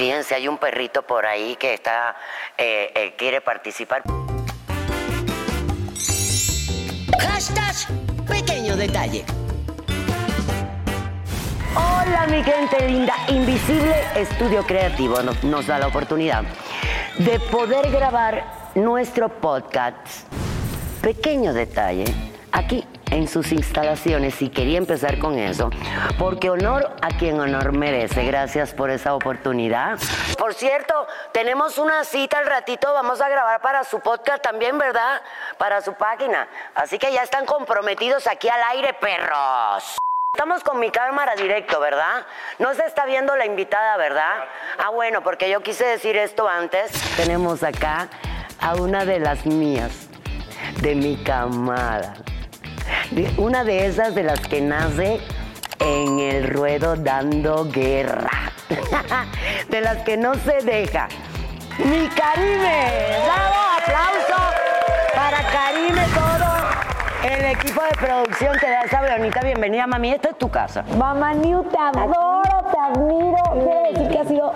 Fíjense, hay un perrito por ahí que está, eh, eh, quiere participar. Hashtag pequeño detalle. Hola mi gente linda, Invisible Estudio Creativo nos, nos da la oportunidad de poder grabar nuestro podcast. Pequeño detalle, aquí en sus instalaciones y quería empezar con eso, porque honor a quien honor merece. Gracias por esa oportunidad. Por cierto, tenemos una cita al ratito, vamos a grabar para su podcast también, ¿verdad? Para su página. Así que ya están comprometidos aquí al aire, perros. Estamos con mi cámara directo, ¿verdad? No se está viendo la invitada, ¿verdad? Ah, bueno, porque yo quise decir esto antes. Tenemos acá a una de las mías, de mi camada. Una de esas de las que nace en el ruedo dando guerra. de las que no se deja. Mi Karime. ¡Bravo! ¡Aplauso para Karime todo! El equipo de producción te da esa bonita bienvenida, mami. Esta es tu casa. Mamá New, te adoro, te admiro. Quiero decir que ha sido.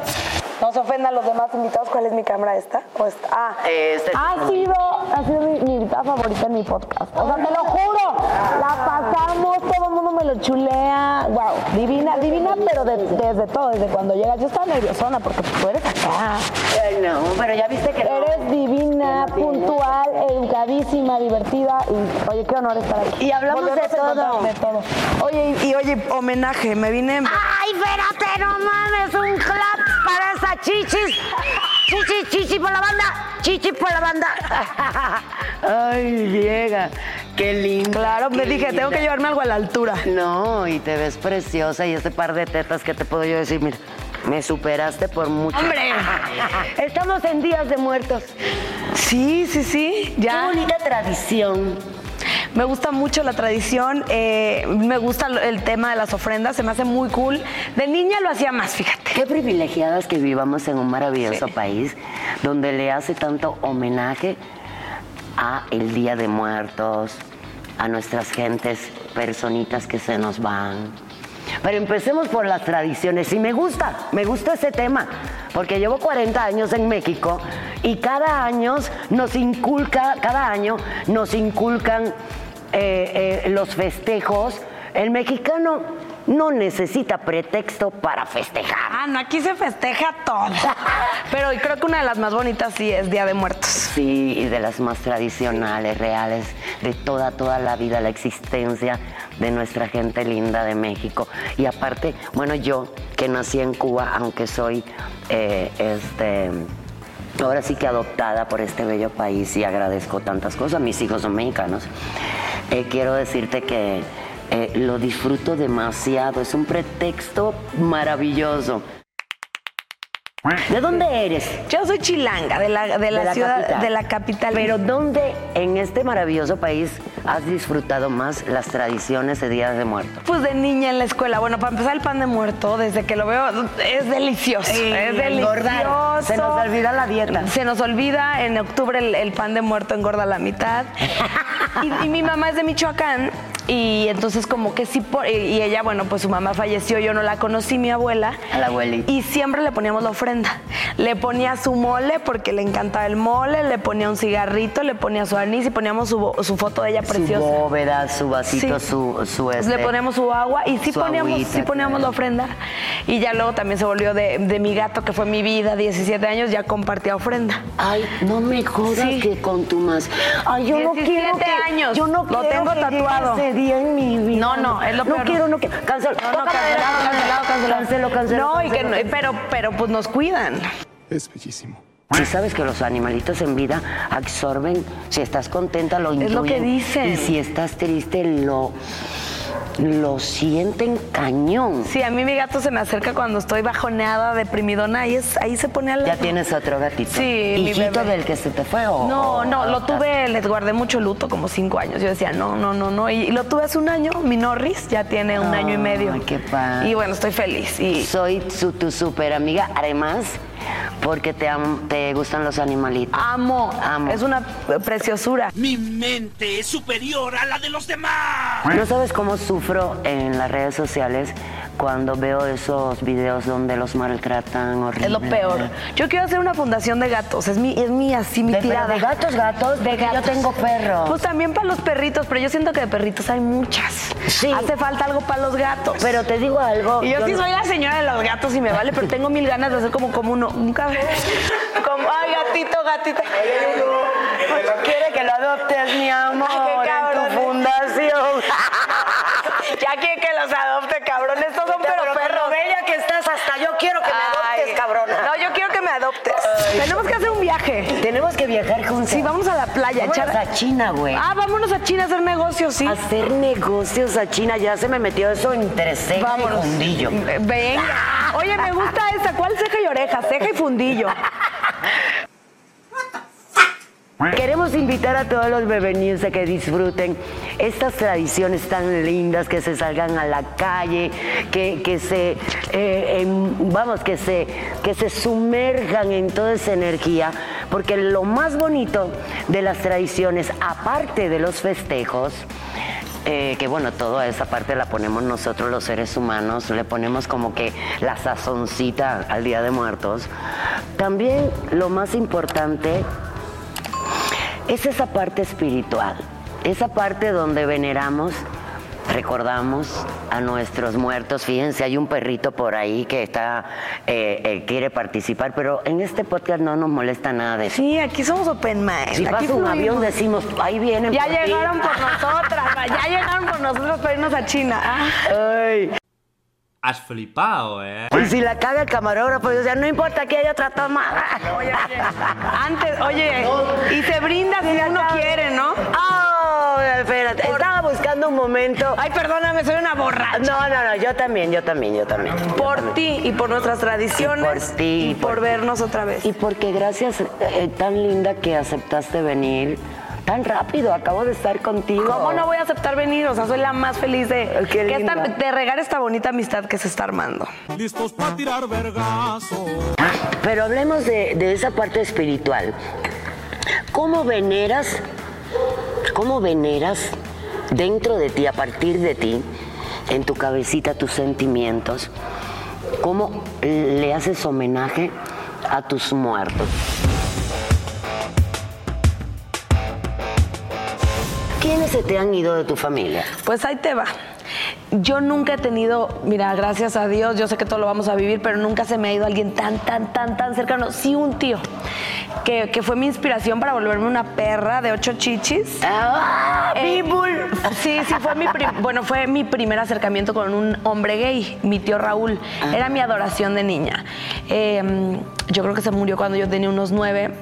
No se ofendan los demás invitados. ¿Cuál es mi cámara esta? ¿O esta? Ah, Este es ha sido, ha sido mi, mi invitada favorita en mi podcast. O sea, te lo juro. La pasamos, todo el mundo me lo chulea. Wow, divina, divina, pero de- desde todo, desde cuando llegas. Yo estaba nerviosona porque tú eres acá. Ay, no, pero ya viste que no. Eres divina, puntual, educadísima, divertida y oye, qué honor estar aquí. Y hablamos todo. De todo. Oye, y, y oye, homenaje, me vine. ¡Ay, espérate, no mames! ¡Un clap para esa chichis! ¡Chichi, chichi por la banda! ¡Chichi por la banda! ¡Ay, llega! ¡Qué lindo! Claro, me qué dije, tengo que llevarme algo a la altura. No, y te ves preciosa y ese par de tetas que te puedo yo decir, mira, me superaste por mucho. ¡Hombre! Estamos en Días de Muertos. Sí, sí, sí, Qué ya. bonita tradición. Me gusta mucho la tradición, eh, me gusta el tema de las ofrendas, se me hace muy cool. De niña lo hacía más, fíjate. Qué privilegiadas que vivamos en un maravilloso país donde le hace tanto homenaje a el Día de Muertos, a nuestras gentes, personitas que se nos van. Pero empecemos por las tradiciones y me gusta, me gusta ese tema, porque llevo 40 años en México y cada año nos inculca, cada año nos inculcan eh, eh, los festejos. El mexicano no necesita pretexto para festejar. Ah, no, aquí se festeja todo. Pero creo que una de las más bonitas sí es Día de Muertos. Sí, y de las más tradicionales, reales, de toda, toda la vida, la existencia de nuestra gente linda de México. Y aparte, bueno, yo que nací en Cuba, aunque soy, eh, este, ahora sí que adoptada por este bello país y agradezco tantas cosas, mis hijos son mexicanos, eh, quiero decirte que eh, lo disfruto demasiado, es un pretexto maravilloso. ¿De dónde eres? Yo soy chilanga, de la, de la De la ciudad, capital. de la capital. Pero ¿dónde en este maravilloso país has disfrutado más las tradiciones de Días de Muertos? Pues de niña en la escuela. Bueno, para empezar el pan de muerto, desde que lo veo, es delicioso. es engordar. delicioso. Se nos olvida la dieta. Se nos olvida, en octubre el, el pan de muerto engorda la mitad. y, y mi mamá es de Michoacán. Y entonces como que sí, por- y- ella, bueno, pues su mamá falleció, yo no la conocí, mi abuela. A la abuelita. Y siempre le poníamos la ofrenda. Le ponía su mole porque le encantaba el mole, le ponía un cigarrito, le ponía su anís y poníamos su, su foto de ella preciosa. Su bóveda, su vasito, Sí. su, su este, Le ponemos su agua y sí poníamos, agüita, sí poníamos la ofrenda. Y ya luego también se volvió de, de mi gato, que fue mi vida, 17 años, ya compartía ofrenda. Ay, no me jodas Sí. que con tu más. Ay, yo no 17 quiero que, años. Yo no Lo tengo que tatuado. Día en mi vida. No, no, es lo No peor. quiero, no quiero. Cancel. No, no, cancelado, cancelado, cancelado. Cancelo, cancelo. No, y que, cancelo. no- pero, pero pues nos cuidan. Es bellísimo. Si sabes que los animalitos en vida absorben, si estás contenta lo Es lo que dicen. Y si estás triste lo, lo sienten cañón. Sí, a mí mi gato se me acerca cuando estoy bajoneada, deprimidona, y es, ahí se pone al Ya tienes otro gatito. Sí, mi ¿Hijito bebé. del que se te fue o...? No, no, lo tuve, les guardé mucho luto, como cinco años. Yo decía, no, no, no, no. Y, lo tuve hace un año, mi Norris ya tiene un año y medio. Ay, qué padre. Y bueno, estoy feliz. Y Soy su, tu super amiga, además, porque te, am- te gustan los animalitos. amo, Amo. es una preciosura. Mi mente es superior a la de los demás. No sabes cómo sufro en las redes sociales cuando veo esos videos donde los maltratan horrible. Es lo peor. Yo quiero hacer una fundación de gatos. Es mi, es mi así mi De, tirada. de gatos, gatos, De porque yo gatos. tengo perros. Pues también para los perritos, pero yo siento que de perritos hay muchas. Sí. Hace falta algo para los gatos. pero te digo algo. y yo, sí no- soy la señora de los gatos y me vale, pero tengo mil ganas de hacer como, como uno. Un cabello. Como, ay, gatito, gatito. Quiere que lo adoptes, mi amor, Ay, qué cabrón. en tu fundación. Ya quiere que los adopte, cabrón. Estos son pero Pero perros. lo bella que estás, hasta yo quiero que me adoptes, Ay. cabrona. No, yo quiero que me adoptes. Tenemos que hacer un viaje. Tenemos que viajar juntos. Sí, vamos a la playa. Vámonos echar- a China, güey. Ah, vámonos a China a hacer negocios, sí. Hacer negocios a China, ya se me metió eso entre ceja Vámonos. y fundillo. Venga. Oye, me gusta esta. ¿Cuál ceja y oreja? Ceja y fundillo. Queremos invitar a todos los bebenios a que disfruten estas tradiciones tan lindas, que se salgan a la calle, que, que se, eh, vamos, que se, que se sumerjan en toda esa energía, porque lo más bonito de las tradiciones, aparte de los festejos, eh, que bueno, toda esa parte la ponemos nosotros los seres humanos, le ponemos como que la sazoncita al Día de Muertos. También lo más importante es esa parte espiritual, esa parte donde veneramos, recordamos a nuestros muertos. Fíjense, hay un perrito por ahí que está eh, eh, quiere participar, pero en este podcast no nos molesta nada de eso. Sí, aquí somos open mind. Si aquí pasa un avión decimos, ahí vienen. Ya por ti". llegaron por nosotras, ya llegaron por nosotros para irnos a China. Ay. Has flipado, ¿eh? Y si la caga el camarógrafo, yo decía, no importa que haya otra toma. Oye, oye. Antes, oye, y se brinda si uno quiere, ¿no? Oh, espérate, estaba buscando un momento. Ay, perdóname, soy una borracha. No, no, no, yo también, yo también, yo también. Por ti y por nuestras tradiciones. Y por ti, Y por por- vernos otra vez. Y porque gracias, eh, tan linda que aceptaste venir tan rápido, acabo de estar contigo. ¿Cómo no voy a aceptar venir? O sea, soy la más feliz de, qué que esta- de regar esta bonita amistad que se está armando. listos para tirar vergazo. Pero hablemos de, de esa parte espiritual. ¿Cómo veneras, cómo veneras dentro de ti, a partir de ti, en tu cabecita, tus sentimientos? ¿Cómo le haces homenaje a tus muertos? ¿Quiénes se te han ido de tu familia? Pues ahí te va. Yo nunca he tenido, mira, gracias a Dios, yo sé que todo lo vamos a vivir, pero nunca se me ha ido alguien tan, tan, tan, tan cercano. Sí, un tío, que, que fue mi inspiración para volverme una perra de ocho chichis. ¡Ah! Eh! Sí, sí, fue mi, bueno, fue mi primer acercamiento con un hombre gay, mi tío Raúl. Era mi adoración de niña. Eh, yo creo que se murió cuando yo tenía unos nueve.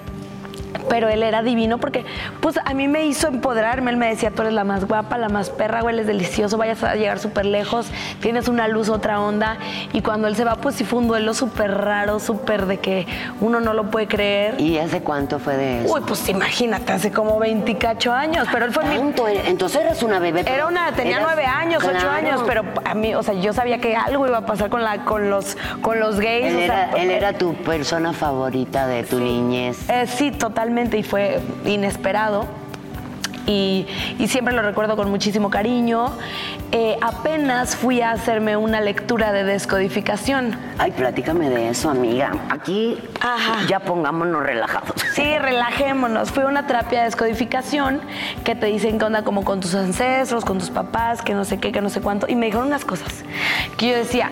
Pero él era divino porque, pues, a mí me hizo empoderarme. Él me decía, tú eres la más guapa, la más perra, hueles delicioso, vayas a llegar súper lejos, tienes una luz, otra onda. Y cuando él se va, pues sí fue un duelo súper raro, súper de que uno no lo puede creer. ¿Y hace cuánto fue de eso? Uy, pues imagínate, hace como 28 años. Pero él fue mi ¿Tanto? Entonces eras una bebé. era una, tenía eras- nueve años, ocho Claro. años, pero a mí, o sea, yo sabía que algo iba a pasar con la, con los, con los gays. Él o sea, era, él era tu persona favorita de tu niñez. eh, sí, totalmente, y fue inesperado. Y, y siempre lo recuerdo con muchísimo cariño. Eh, apenas fui a hacerme una lectura de descodificación. Ay, platícame de eso, amiga. Aquí Ajá. ya pongámonos relajados. Sí, relajémonos. Fue una terapia de descodificación que te dicen que onda como con tus ancestros, con tus papás, que no sé qué, que no sé cuánto. Y me dijeron unas cosas que yo decía,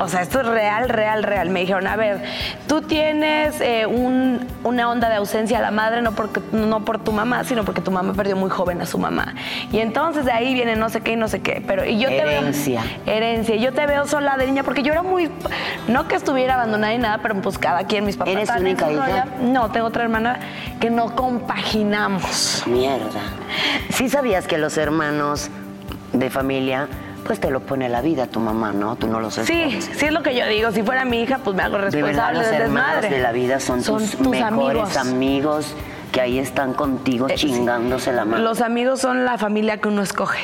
o sea, esto es real, real, real. Me dijeron, a ver, tú tienes eh, un- una onda de ausencia a la madre, no, porque, no por tu mamá, sino porque tu mamá perdió muy joven a su mamá. Y entonces de ahí viene no sé qué y no sé qué. Pero y yo Herencia. te veo. Herencia. Y Yo te veo sola de niña, porque yo era muy. No que estuviera abandonada ni nada, pero pues cada quien, mis papás. ¿Eres única hija? No, tengo otra hermana que no compaginamos. Mierda. Sí sabías que los hermanos de familia, pues te lo pone la vida tu mamá, ¿no? Tú no lo sabes. Sí, sí es lo que yo digo. Si fuera mi hija, pues me hago De verdad, responsable los hermanos desmadre. de la vida son, tus, mejores amigos. que ahí están contigo Eh, sí. chingándose la mano. Los amigos son la familia que uno escoge.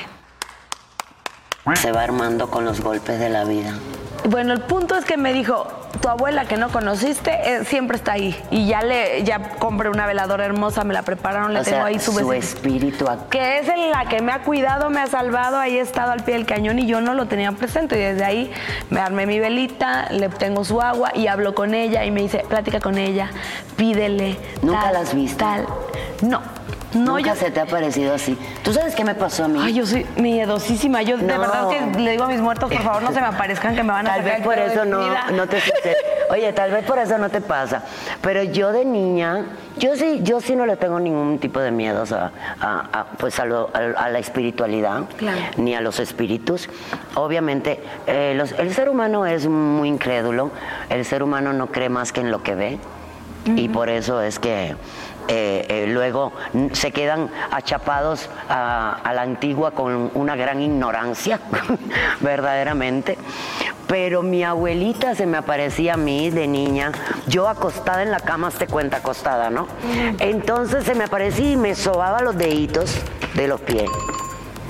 Se va armando con los golpes de la vida. Bueno, el punto es que me dijo, tu abuela que no conociste eh, siempre está ahí. Y ya le ya compré una veladora hermosa, me la prepararon, le O tengo sea, ahí su su espíritu acá. Que es en la que me ha cuidado, me ha salvado, ahí he estado al pie del cañón y yo no lo tenía presente. Y desde ahí me armé mi velita, le tengo su agua y hablo con ella y me dice, plática con ella, pídele. ¿Nunca tal, la has visto? Tal. No, no, Nunca yo se te ha parecido así. ¿Tú sabes qué me pasó a mí? Ay, yo soy miedosísima. Yo de verdad que le digo a mis muertos, por favor, no se me aparezcan que me van a Tal vez por eso no, no te sucede. Oye, tal vez por eso no te pasa. Pero yo de niña, yo sí, yo sí no le tengo ningún tipo de miedos a, a- a, pues a, lo- a- la espiritualidad, Claro. ni a los espíritus. Obviamente, eh, los- el ser humano es muy incrédulo. El ser humano no cree más que en lo que ve. Y por eso es que eh, eh, luego se quedan achapados a, a la antigua con una gran ignorancia, verdaderamente. Pero mi abuelita se me aparecía a mí de niña, yo acostada en la cama, te cuenta acostada, ¿no? Entonces se me aparecía y me sobaba los deditos de los pies.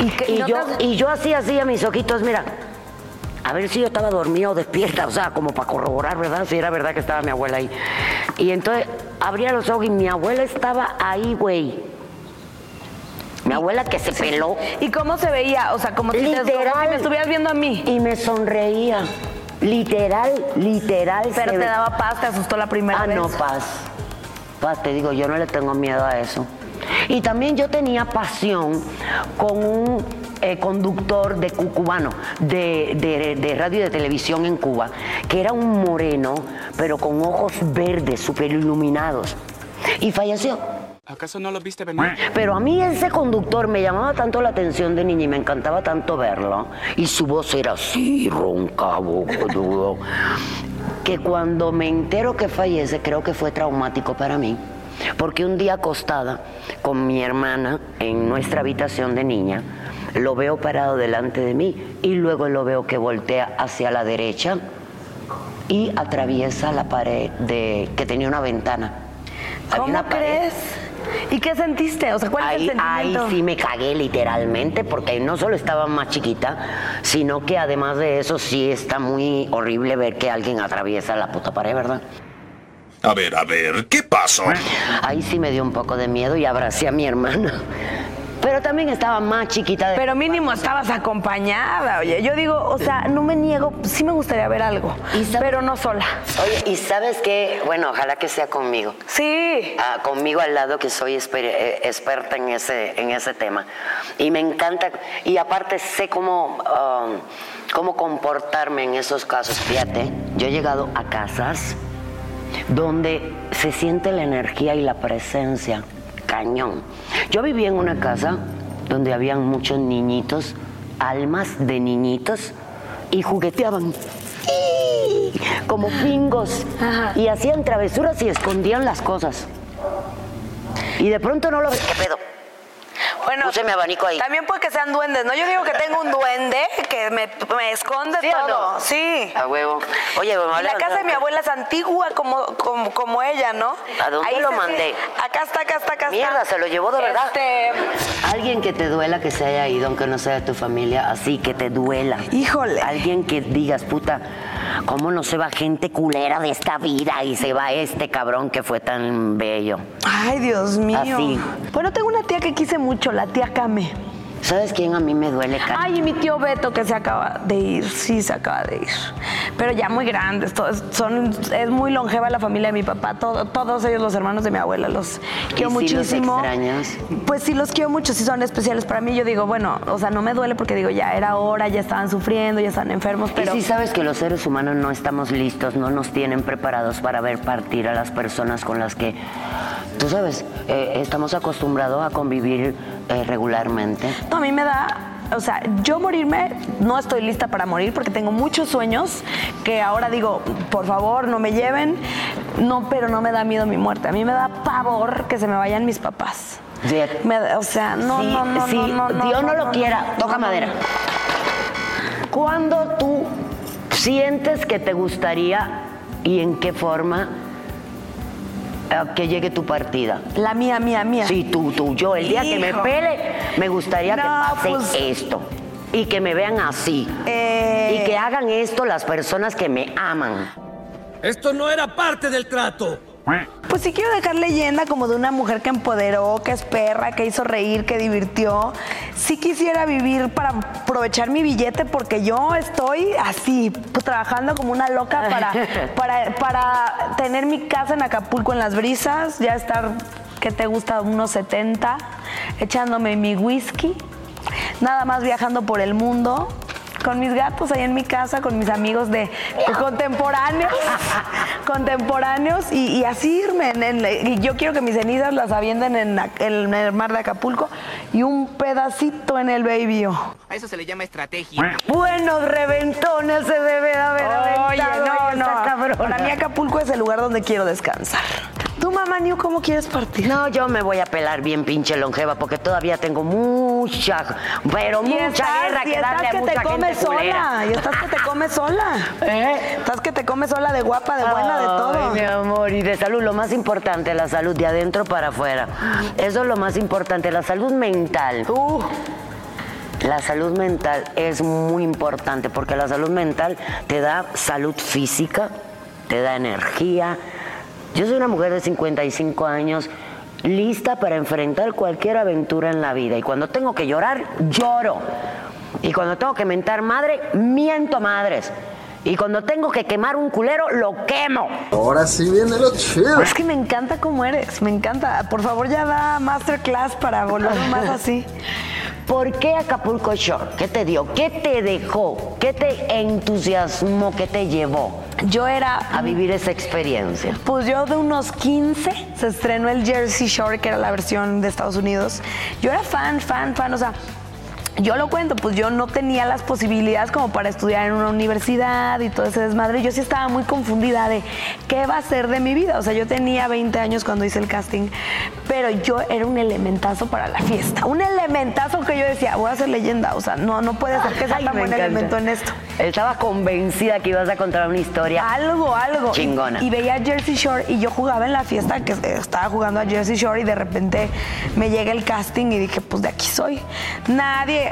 ¿Y, qué- Y no yo, te- y yo hacía así a mis ojitos, mira, a ver si yo estaba dormida o despierta, o sea, como para corroborar, ¿verdad? Si era verdad que estaba mi abuela ahí. Y entonces abría los ojos y mi abuela estaba ahí, güey. Mi abuela que se peló ¿Y cómo se veía? O sea, como si, te, como Literal. si me estuvieras viendo a mí. y me sonreía. Literal, literal. Pero te ve- daba paz, te asustó la primera Ah, vez. no, paz. Paz, te digo, yo no le tengo miedo a eso. Y también yo tenía pasión con un eh, conductor de cu- cubano, de, de- de radio y de televisión en Cuba, que era un moreno, pero con ojos verdes, súper iluminados. Y falleció. ¿Acaso no lo viste venir? Pero a mí ese conductor me llamaba tanto la atención de niña y me encantaba tanto verlo. Y su voz era así, ronca, bocudo, que cuando me entero que fallece, creo que fue traumático para mí. Porque un día acostada con mi hermana en nuestra habitación de niña, lo veo parado delante de mí y luego lo veo que voltea hacia la derecha y atraviesa la pared de que tenía una ventana. ¿Cómo una pared. crees? ¿Y qué sentiste? O sea, ¿cuál Ahí, es el ahí sentimiento? sí me cagué literalmente porque no solo estaba más chiquita, sino que además de eso sí está muy horrible ver que alguien atraviesa la puta pared, ¿verdad? A ver, a ver, ¿qué pasó? Ahí sí me dio un poco de miedo y abracé a mi hermana. Pero también estaba más chiquita de... Pero mínimo estabas acompañada, oye. Yo digo, o sea, no me niego, sí me gustaría ver algo, ¿Y sabes- pero no sola. Oye, ¿y sabes qué? Bueno, ojalá que sea conmigo. Sí. Ah, conmigo al lado que soy eh, experta en ese, en ese tema. Y me encanta, y aparte sé cómo, um, cómo comportarme en esos casos. Fíjate, yo he llegado a casas donde se siente la energía y la presencia, cañón. Yo vivía en una casa donde habían muchos niñitos, almas de niñitos, y jugueteaban como pingos y hacían travesuras y escondían las cosas. Y de pronto no lo ves. ¿Qué pedo? Bueno, Puse mi abanico ahí. También puede que sean duendes, ¿no? Yo digo que tengo un duende que me, me esconde ¿Sí todo. no? Sí. A huevo. Oye, la casa de mi abuela es antigua como, como, como ella, ¿no? ¿A dónde lo se- mandé? Acá está, acá está, acá está. Mierda, se lo llevó de verdad. Este, Alguien que te duela que se haya ido, aunque no sea de tu familia, así que te duela. Híjole. Alguien que digas, puta, ¿cómo no se va gente culera de esta vida y se va este cabrón que fue tan bello? Ay, Dios mío. Así. Bueno, tengo una tía que quise mucho, la tía Kame. ¿Sabes quién a mí me duele, Karen? Ay, y mi tío Beto que se acaba de ir, sí se acaba de ir. Pero ya muy grandes, todos, son, es muy longeva la familia de mi papá, todo- todos ellos los hermanos de mi abuela, los quiero ¿Y sí los muchísimo. extrañas? Pues sí los quiero mucho, sí son especiales para mí. Yo digo, bueno, o sea, no me duele porque digo, ya era hora, ya estaban sufriendo, ya están enfermos, pero Y sí sabes que los seres humanos no estamos listos, no nos tienen preparados para ver partir a las personas con las que, tú sabes, eh, estamos acostumbrados a convivir eh, regularmente. No, a mí me da, o sea, yo morirme no estoy lista para morir porque tengo muchos sueños que ahora digo, por favor, no me lleven. No, pero no me da miedo mi muerte. A mí me da pavor que se me vayan mis papás. Me o sea, no, Sí, no, no, sí, no, Dios no, no, lo quiera, toca madera. ¿Cuándo tú sientes que te gustaría y en qué forma que llegue tu partida? La mía, mía, mía. Sí, tú, tú, yo. El día que me pele, me gustaría que pase pues- esto. Y que me vean así. Eh, Y que hagan esto las personas que me aman. Esto no era parte del trato. Pues sí quiero dejar leyenda como de una mujer que empoderó, que es perra, que hizo reír, que divirtió. Sí quisiera vivir para aprovechar mi billete porque yo estoy así, pues, trabajando como una loca para, para, para tener mi casa en Acapulco en las brisas, ya estar, que te gusta? Unos 70, echándome mi whisky, nada más viajando por el mundo. Con mis gatos ahí en mi casa, con mis amigos de, contemporáneos, contemporáneos y, y así irme. en- en- y yo quiero que mis cenizas las avienten en, el mar de Acapulco y un pedacito en el baby. A eso se le llama estrategia. Buenos reventones se debe de haber Oye, aventado no, no. Para mí Acapulco es el lugar donde quiero descansar. ¿Tú, mamá New, cómo quieres partir? No, yo me voy a pelar bien pinche longeva porque todavía tengo mucha, pero Y mucha estás- guerra y que estás darle a mucha te gente comes culera. sola. Y estás que te comes sola. ¿Eh? Estás que te comes sola de guapa, de buena, de todo. Ay, mi amor, y de salud, lo más importante, la salud de adentro para afuera. Eso es lo más importante, la salud mental. Uh, La salud mental es muy importante porque la salud mental te da salud física, te da energía. Yo soy una mujer de 55 años lista para enfrentar cualquier aventura en la vida y cuando tengo que llorar, lloro. Y cuando tengo que mentar madre, miento madres. Y cuando tengo que quemar un culero, lo quemo. Ahora sí viene lo chido. es que me encanta cómo eres, me encanta. Por favor, ya da masterclass para volverlo más así. ¿Por qué Acapulco Shore? ¿Qué te dio? ¿Qué te dejó? ¿Qué te entusiasmó? ¿Qué te llevó Yo era a vivir esa experiencia? Pues yo de unos 15 se estrenó el Jersey Shore, que era la versión de Estados Unidos. Yo era fan, fan, fan, o sea, yo lo cuento, pues yo no tenía las posibilidades como para estudiar en una universidad y todo ese desmadre. Yo sí estaba muy confundida de qué va a ser de mi vida. O sea, yo tenía 20 años cuando hice el casting, pero yo era un elementazo para la fiesta. Un elementazo que yo decía, voy a ser leyenda. O sea, no, no puede ser que sea tan buen elemento en esto. Estaba convencida que ibas a contar una historia. Algo, algo. Chingona. Y, y veía Jersey Shore y yo jugaba en la fiesta que estaba jugando a Jersey Shore y de repente me llega el casting y dije, pues de aquí soy. Nadie,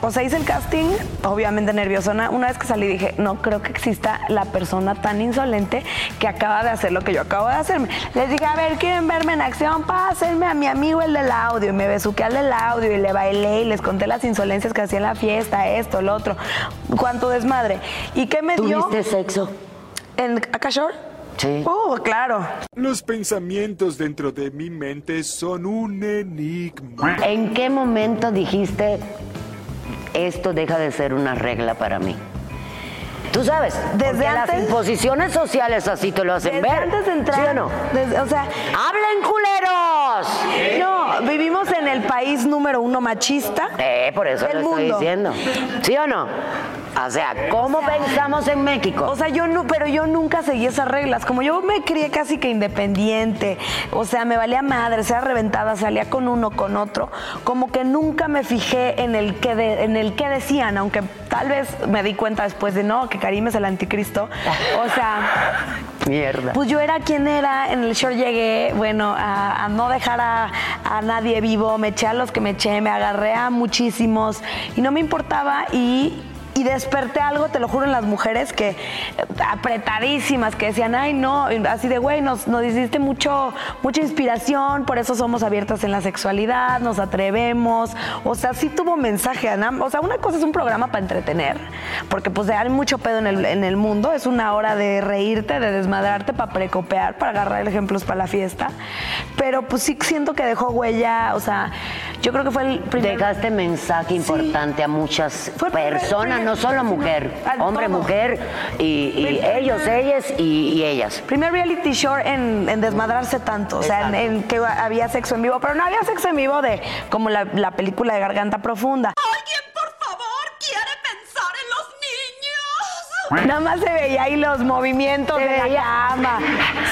o sea, hice el casting, obviamente nerviosona. Una vez que salí dije, no creo que exista la persona tan insolente que acaba de hacer lo que yo acabo de hacerme. Les dije, a ver, ¿quieren verme en acción? Pásenme a mi amigo el del audio. Y me besuqué al del audio y le bailé y les conté las insolencias que hacía en la fiesta, esto, lo otro. Cuánto desmadre. ¿Y qué me dio? ¿Tuviste sexo? ¿En Akashore? Sí. Oh, claro. Los pensamientos dentro de mi mente son un enigma. ¿En qué momento dijiste esto deja de ser una regla para mí? Tú sabes, Desde porque las imposiciones sociales así te lo hacen Desde ver. antes de entrar. ¿Sí o no? desde- o sea, ¡Hablen culeros! no, vivimos en el país número uno machista. Eh, por eso Del lo estoy mundo. diciendo. ¿Sí o no? O sea, ¿cómo pensamos en México? O sea, yo no, pero yo nunca seguí esas reglas. Como yo me crié casi que independiente, o sea, me valía madre, sea reventada, salía con uno, con otro. Como que nunca me fijé en el que de- en el que decían, aunque tal vez me di cuenta después de no, que Karim es el anticristo. O sea, Mierda. Pues yo era quien era, en el show llegué, bueno, a, a no dejar a, a nadie vivo, me eché a los que me eché, me agarré a muchísimos y no me importaba y, y desperté algo, te lo juro, en las mujeres que eh, apretadísimas, que decían, ay no, así de güey, nos, nos hiciste mucho, mucha inspiración, por eso somos abiertas en la sexualidad, nos atrevemos, o sea, sí tuvo mensaje, Ana. o sea, una cosa es un programa para entretener, porque pues hay mucho pedo en el, en el mundo, es una hora de reírte, de desmadrarte, para precopear, para agarrar ejemplos para la fiesta, pero pues sí siento que dejó huella, o sea, yo creo que fue el primer... Dejaste mensaje importante a muchas Fue personas, no solo mujer, hombre, todo. mujer y, ellos, ellas y, y ellas. Primer reality show en, en desmadrarse tanto, o sea, en que había sexo en vivo, pero no había sexo en vivo de como la, la película de Garganta Profunda. ¿Alguien, por favor, quiere pensar en los niños? Nada más se veía ahí los movimientos Se de la cama.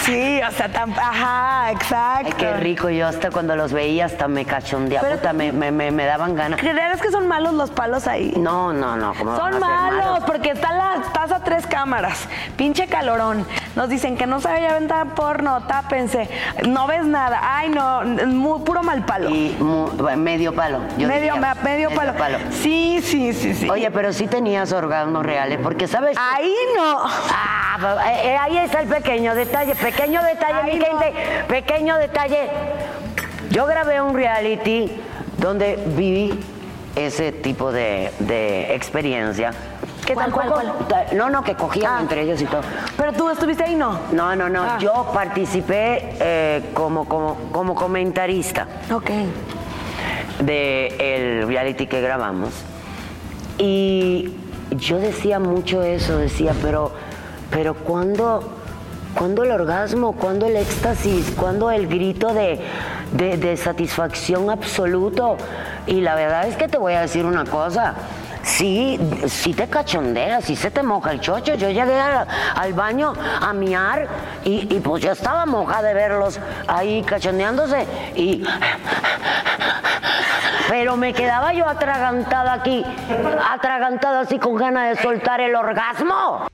Sí, o sea, tan, ajá, exacto. Ay, qué rico, yo hasta cuando los veía hasta me cachondeaba, puta, me, me, me, me daban ganas. ¿Crees que son malos los palos ahí? No, no, no, ¿cómo van a Son malos, porque está la, estás a tres cámaras. Pinche calorón. Nos dicen que no sabe aventar porno, tápense. No ves nada. Ay, no, muy, puro mal palo. Y mu- medio palo. yo medio, diría. medio, palo. Sí, sí, sí, sí. Oye, pero sí tenías orgasmos reales, porque sabes. Ahí no. Ah, eh, ahí está el pequeño detalle, pequeño detalle, mi gente, pequeño detalle. Yo grabé un reality donde viví ese tipo de, de experiencia. Que ¿Cuál, tampoco- cuál, No, no, que cogían Ah. entre ellos y todo. Pero tú estuviste ahí, ¿no? No, no, no. Ah. Yo participé eh, como, como, como comentarista Ok. del reality que grabamos. Y yo decía mucho eso, decía, pero, pero ¿cuándo, ¿cuándo el orgasmo? ¿Cuándo el éxtasis? ¿Cuándo el grito de, de- satisfacción absoluto? Y la verdad es que te voy a decir una cosa. Sí, sí te cachondeas, sí se te moja el chocho. Yo llegué al, al baño a miar y, y pues yo estaba moja de verlos ahí cachondeándose y pero me quedaba yo atragantada aquí, atragantada así con ganas de soltar el orgasmo.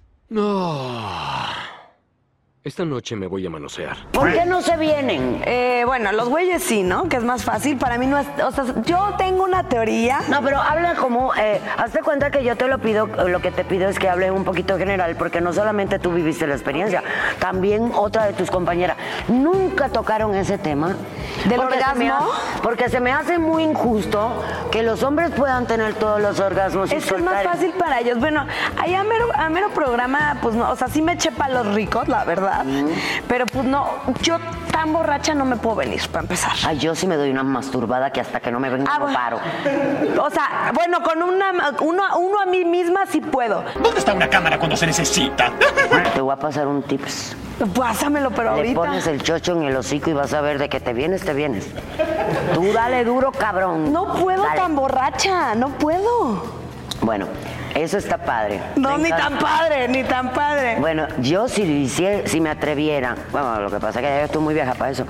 Esta noche me voy a manosear. ¿Por qué no se vienen? Eh, bueno, los güeyes sí, ¿no? Que es más fácil. Para mí no es. O sea, yo tengo una teoría. No, pero habla como, eh, hazte cuenta que yo te lo pido, lo que te pido es que hable un poquito general, porque no solamente tú viviste la experiencia, también otra de tus compañeras. Nunca tocaron ese tema. ¿Del Porque se me orgasmo? porque se me hace muy injusto que los hombres puedan tener todos los orgasmos y Es que es más fácil para ellos. Bueno, ahí a mero, a mero programa, pues no, o sea, sí me eché para los ricos, la verdad. Pero pues no, yo tan borracha no me puedo venir, para empezar. Ay, yo sí me doy una masturbada que hasta que no me venga Ah, no bueno. paro. O sea, bueno, con una, uno, uno a mí misma sí puedo. ¿Dónde está una cámara cuando se necesita? Te voy a pasar un tips. Pásamelo, pero Le ahorita. pones el chocho en el hocico y vas a ver de que te vienes, te vienes. Tú dale duro, cabrón. No puedo Dale. tan borracha, no puedo. Bueno, eso está padre. No, ni tan padre, ni tan padre. Bueno, yo si hiciera, si me atreviera, bueno, lo que pasa es que ya estoy muy vieja para eso,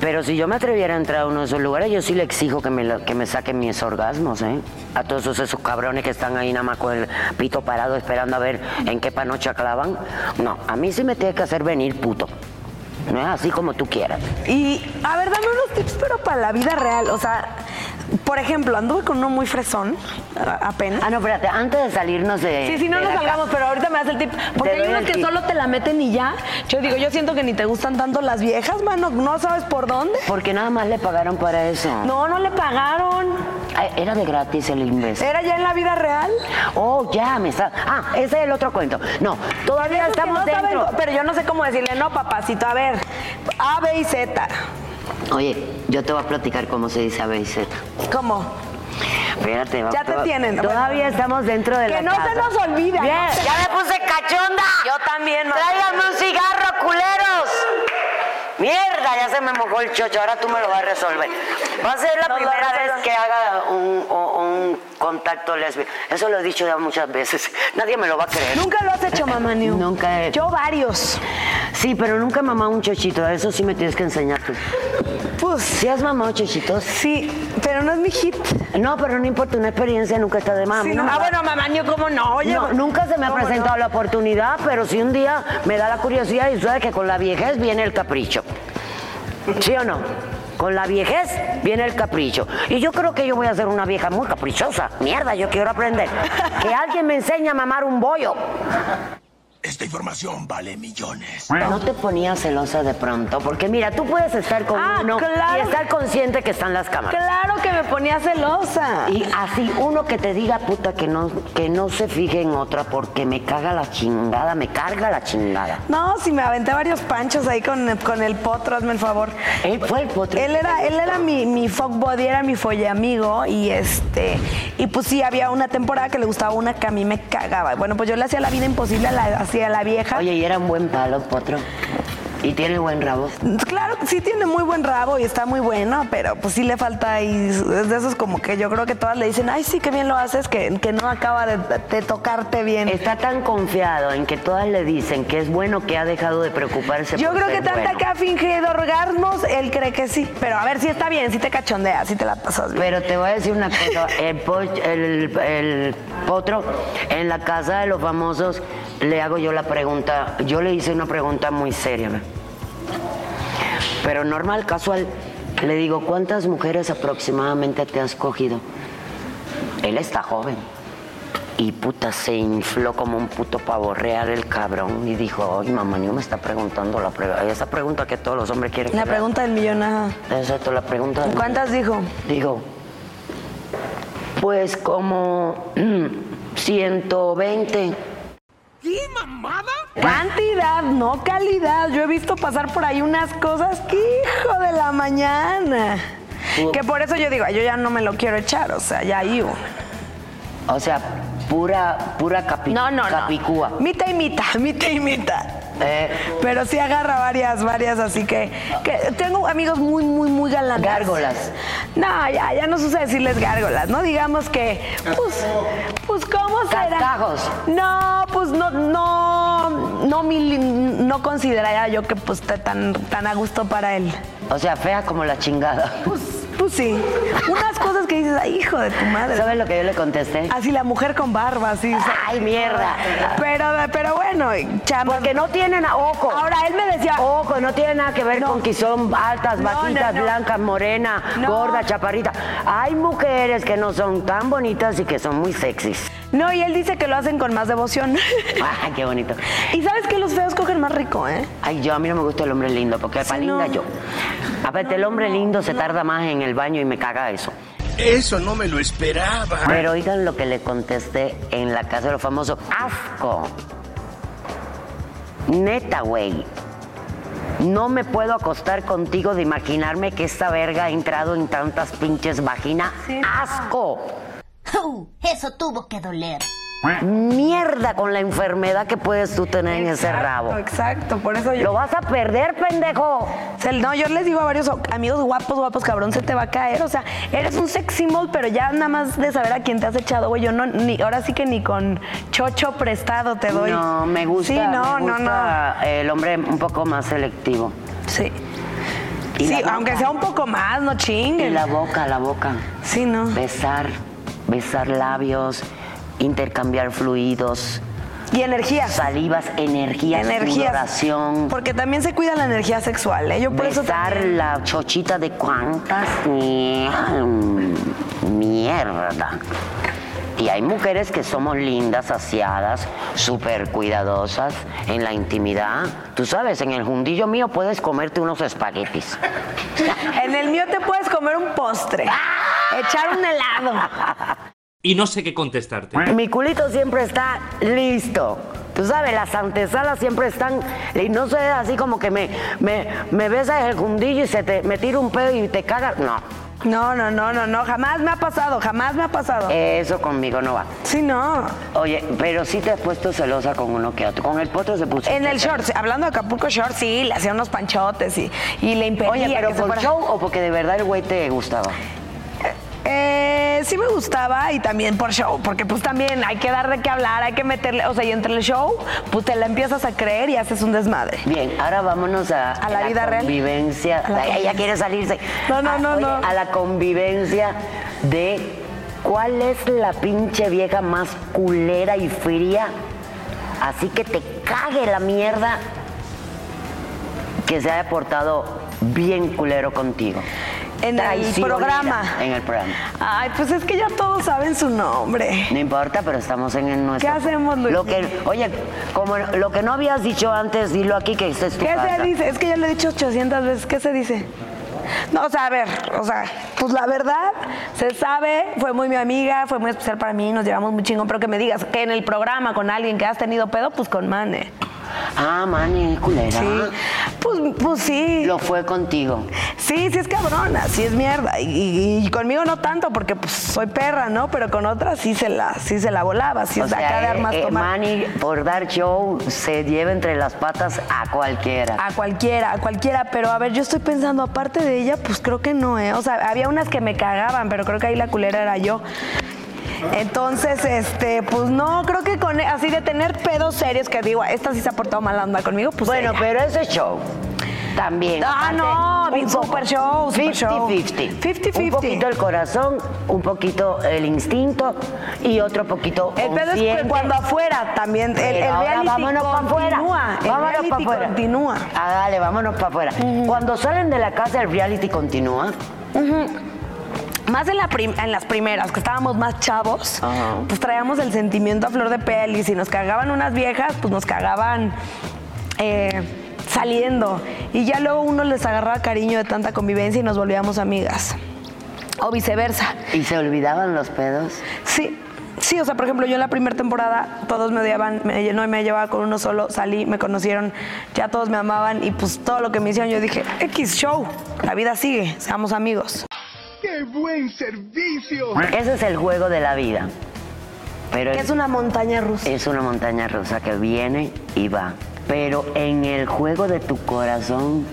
pero si yo me atreviera a entrar a uno de esos lugares, yo sí le exijo que me, lo- que me saquen mis orgasmos, ¿eh? A todos esos, esos cabrones que están ahí nada más con el pito parado esperando a ver en qué panocha clavan. No, a mí sí me tiene que hacer venir puto. No es así como tú quieras. Y, a ver, dame unos tips, pero para la vida real. O sea, por ejemplo, anduve con uno muy fresón, apenas. Ah, no, espérate, antes de salirnos de. Sí, sí, no nos salgamos, pero ahorita me das el tip. Porque hay unos que tip. solo te la meten y ya. Yo digo, yo siento que ni te gustan tanto las viejas, mano. No sabes por dónde. Porque nada más le pagaron para eso. No, no le pagaron. Ay, Era de gratis el imbécil. Era ya en la vida real. Oh, ya me está. Ah, ese es el otro cuento. No, todavía estamos no dentro. pero yo no sé cómo decirle, no, papacito. A ver, A, B y Z. Oye, yo te voy a platicar cómo se dice A, B y Z. ¿Cómo? Espérate, Ya te tienen. Todavía estamos dentro de la Que no se casa. nos olvide. Bien, No se- ya me puse cachonda. Yo también, mamá. Tráigame un cigarro, culeros. Mierda, ya se me mojó el chocho, ahora tú me lo vas a resolver. Va a ser la lo primera resuelvo. vez que haga un contacto lésbico. Eso lo he dicho ya muchas veces. Nadie me lo va a creer. Nunca lo has hecho, mamá New. Nunca he... Yo varios. Sí, pero nunca he mamado un chochito. Eso sí me tienes que enseñar tú. Pues ¿Sí has mamado chochitos? sí, pero no es mi hit. No, pero no importa, una experiencia nunca está de más. Sí, no Ah, bueno, mamá ¿cómo no? Oye, No, nunca se me ha ¿cómo presentado no? la oportunidad, pero si un día me da la curiosidad y sabes que con la viejez viene el capricho. ¿Sí o no? Con la viejez viene el capricho. Y yo creo que yo voy a ser una vieja muy caprichosa. Mierda, yo quiero aprender. Que alguien me enseñe a mamar un bollo. Esta información vale millones. No te ponías celosa de pronto, porque mira, tú puedes estar con Ah, uno claro. y estar consciente que están las cámaras. Claro que me ponía celosa. Y así uno que te diga, puta, que no, que no se fije en otra porque me caga la chingada, me carga la chingada. No, si me aventé varios panchos ahí con, con el potro, hazme el favor. Él fue el potro. Él era, él era mi, mi fuck body, era mi folle amigo y este, y pues sí, había una temporada que le gustaba una que a mí me cagaba. Bueno, pues yo le hacía la vida imposible a la, Oye, y era un buen palo, potro. Y tiene buen rabo. Claro, sí tiene muy buen rabo y está muy bueno, pero pues sí le falta y es de esos como que yo creo que todas le dicen, ay, sí, qué bien lo haces, que, que no acaba de, de tocarte bien. Está tan confiado en que todas le dicen que es bueno que ha dejado de preocuparse Yo por creo que tanta bueno. que ha fingido orgasmos, él cree que sí. Pero a ver si está bien, si te cachondeas, si te la pasas bien. Pero te voy a decir una cosa, el, po- el- el potro en la casa de los famosos le hago yo la pregunta, yo le hice una pregunta muy seria. Pero normal, casual, le digo, ¿cuántas mujeres aproximadamente te has cogido? Él está joven. Y puta, se infló como un puto pavo real el cabrón. Y dijo, ay, mamá, ni me está preguntando la pregunta. Esa pregunta que todos los hombres quieren. La pregunta del millón, ajá. Exacto, la pregunta. del- ¿Cuántas dijo? Digo, pues como 120. Cantidad, no calidad. Yo he visto pasar por ahí unas cosas que hijo de la mañana. Que por eso yo digo, "Ay, yo ya no me lo quiero echar, o sea, ya iba. O sea, pura, pura capi, No, no, capicúa. no. Mita y mita, mita y mita. Eh, Pero sí agarra varias, varias, así que, que tengo amigos muy, muy, muy galantes. Gárgolas. No, ya, ya no se usa decirles gárgolas, ¿no? Digamos que, pues, pues ¿cómo será? Cascajos. No, pues no, no, no, mili- no consideraría yo que pues esté tan, tan a gusto para él. o sea, fea como la chingada. Pues, pues sí. Unas cosas que dices, ay, hijo de tu madre. ¿Sabes lo que yo le contesté? Así la mujer con barba, así. Ay, mierda. Pero, pero bueno, chama. Porque no tienen, ojo. Ahora él me decía, Ojo, no tiene nada que ver No. con que son altas, No, bajitas, no, blancas, morenas, gordas, chaparritas. Hay mujeres que no son tan bonitas y que son muy sexys. No, y él dice que lo hacen con más devoción. Ay, qué bonito. y sabes que los feos cogen más rico, ¿eh? Ay, yo a mí no me gusta el hombre lindo, porque para linda no. yo. Aparte, el hombre lindo se tarda más en el baño y me caga eso. Eso no me lo esperaba. Pero oigan lo que le contesté en la casa de los famosos. Asco. Neta, güey. No me puedo acostar contigo de imaginarme que esta verga ha entrado en tantas pinches vaginas. ¡Asco! Uh, eso tuvo que doler. Mierda con la enfermedad que puedes tú tener en ese rabo. Exacto, por eso yo. Lo vas a perder, pendejo. No, yo les digo a varios amigos guapos, guapos, cabrón, se te va a caer. O sea, eres un sex symbol, pero ya nada más de saber a quién te has echado, güey. Yo no, ni, ahora sí que ni con chocho prestado te doy. No, me gusta, Sí, no, me no, gusta el hombre un poco más selectivo. no. Sí. Y Sí, aunque sea un poco más, no Y chinguen. la boca, la boca. Sí, no. Besar, besar labios, intercambiar fluidos, Y energías. salivas, energías, Energías. sudoración, Porque también se cuida la energía sexual, ¿eh? Yo por eso también- la chochita de cuántas mierda. Y hay mujeres que somos lindas, saciadas, súper cuidadosas en la intimidad. Tú sabes, en el jundillo mío puedes comerte unos espaguetis. En el mío te puedes comer un postre, echar un helado. Y no sé qué contestarte. Mi culito siempre está listo. Tú sabes, las antesalas siempre están. Y no sé, así como que me, me, me besas el jundillo y se te, me tira un pedo y te cagas. No. No, no, no, no, no, jamás me ha pasado, jamás me ha pasado. Eso conmigo no va. Sí, no. Oye, pero sí te has puesto celosa con uno que otro. Con el potro se puso. En el short, sí, hablando de Acapulco Short, sí, le hacía unos panchotes y, y le impedía Oye, pero que se por fuera. show o porque de verdad el güey te gustaba. Eh, sí me gustaba y también por show, porque pues también hay que dar de qué hablar, hay que meterle, o sea, y entre el show, pues te la empiezas a creer y haces un desmadre. Bien, ahora vámonos a, A la vida real. convivencia. Ay, ella quiere salirse. No, no, A- no, oye, no. A la convivencia de cuál es la pinche vieja más culera y fría. Así que te cague la mierda que se haya portado bien culero contigo. En el programa. En el programa. Ay, pues es que ya todos saben su nombre. No importa, pero estamos en el nuestro. ¿Qué hacemos, Luis? Lo que, oye, como lo que no habías dicho antes, dilo aquí que esta es tu ¿Qué casa. se dice? Es que ya lo he dicho 800 veces. ¿Qué se dice? No, o sea, a ver, o sea, pues la verdad, se sabe, fue muy mi amiga, fue muy especial para mí, nos llevamos muy chingón, pero que me digas que en el programa con alguien que has tenido pedo, pues con Mane. Ah, mani, culera. Sí, pues, pues sí. Lo fue contigo. Sí, sí es cabrona, sí es mierda. Y, y- conmigo no tanto, porque pues soy perra, ¿no? Pero con otras sí se la, sí se la volaba, sí o es acá sea, de eh, armas eh, tomar. Manny, por dar show, se lleva entre las patas a cualquiera. A cualquiera, a cualquiera, pero a ver, yo estoy pensando, aparte de ella, pues creo que no, ¿eh? O sea, había unas que me cagaban, pero creo que ahí la culera era yo. Entonces, este, pues no, creo que con así de tener pedos serios que digo, esta sí se ha portado mal onda conmigo, pues bueno, ella. pero ese show también. Ah, no, super show, super show. 50-50. 50-50. Un poquito el corazón, un poquito el instinto y otro poquito El pedo es que cuando afuera también, el, el reality vámonos para afuera. continúa, el Vámonos reality para afuera. continúa. Ah, dale, vámonos para afuera. Cuando salen de la casa, el reality continúa. Más en, la en las primeras, que estábamos más chavos, pues traíamos el sentimiento a flor de piel y si nos cagaban unas viejas, pues nos cagaban eh, saliendo. Y ya luego uno les agarraba cariño de tanta convivencia y nos volvíamos amigas. O viceversa. ¿Y se olvidaban los pedos? Sí. Sí, o sea, por ejemplo, yo en la primera temporada todos me odiaban, me, no me llevaba con uno solo, salí, me conocieron, ya todos me amaban y pues todo lo que me hicieron yo dije, X show, la vida sigue, seamos amigos. ¡Qué buen servicio! Ese es el juego de la vida. Pero Es una montaña rusa. es una montaña rusa que viene y va. Pero en el juego de tu corazón,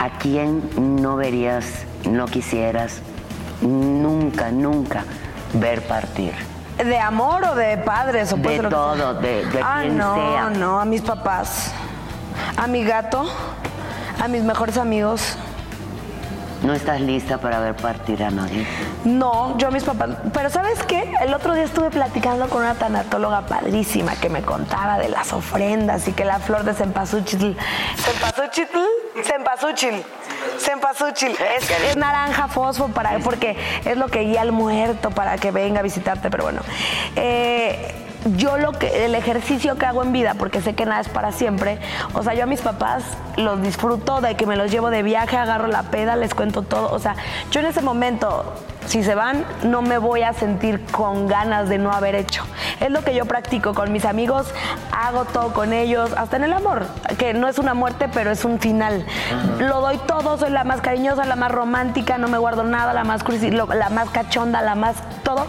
¿a quién no verías, no quisieras, nunca, nunca ver partir? ¿De amor o de padres? O De que todo, de, de ah, quien no, sea. no, a mis papás, a mi gato, a mis mejores amigos. No estás lista para ver partir a nadie. No, yo a mis papás. Pero ¿sabes qué? El otro día estuve platicando con una tanatóloga padrísima que me contaba de las ofrendas y que la flor de cempasúchil. ¿Cempasúchil? Cempasúchil. Cempasúchil. Es, es naranja fosfo para, porque es lo que guía al muerto para que venga a visitarte, pero bueno. Eh, yo lo que el ejercicio que hago en vida, porque sé que nada es para siempre, o sea, yo a mis papás los disfruto de que me los llevo de viaje, agarro la peda, les cuento todo, o sea, yo en ese momento si se van, no me voy a sentir con ganas de no haber hecho. Es lo que yo practico con mis amigos, hago todo con ellos, hasta en el amor, que no es una muerte, pero es un final. Lo doy todo, soy la más cariñosa, la más romántica, no me guardo nada, la más la más cachonda, la más todo.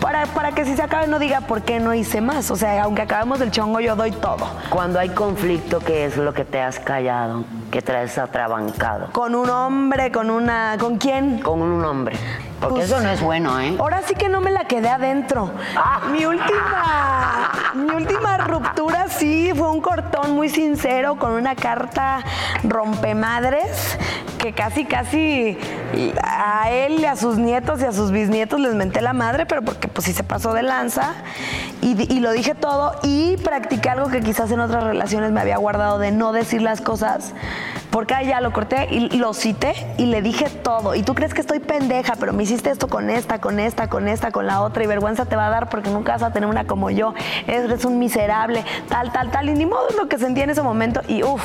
Para, para que si se acabe no diga por qué no hice más. O sea, aunque acabemos del chongo, yo doy todo. Cuando hay conflicto, ¿qué es lo que te has callado? ¿Qué traes atrabancado? Con un hombre, con una. ¿Con quién? Con un hombre. Porque Pues- eso no es bueno, ¿eh? Ahora sí que no me la quedé adentro. Mi última, mi última ruptura sí fue un cortón muy sincero con una carta rompemadres que casi, casi a él y a sus nietos y a sus bisnietos les menté la madre, pero porque pues sí se pasó de lanza y, lo dije todo y practiqué algo que quizás en otras relaciones me había guardado de no decir las cosas. Porque ahí ya lo corté y lo cité y le dije todo. Y tú crees que estoy pendeja, pero me hiciste esto con esta, con esta, con esta, con la otra. Y vergüenza te va a dar porque nunca vas a tener una como yo. Eres un miserable, tal, tal, tal. Y ni modo es lo que sentí en ese momento. Y uff,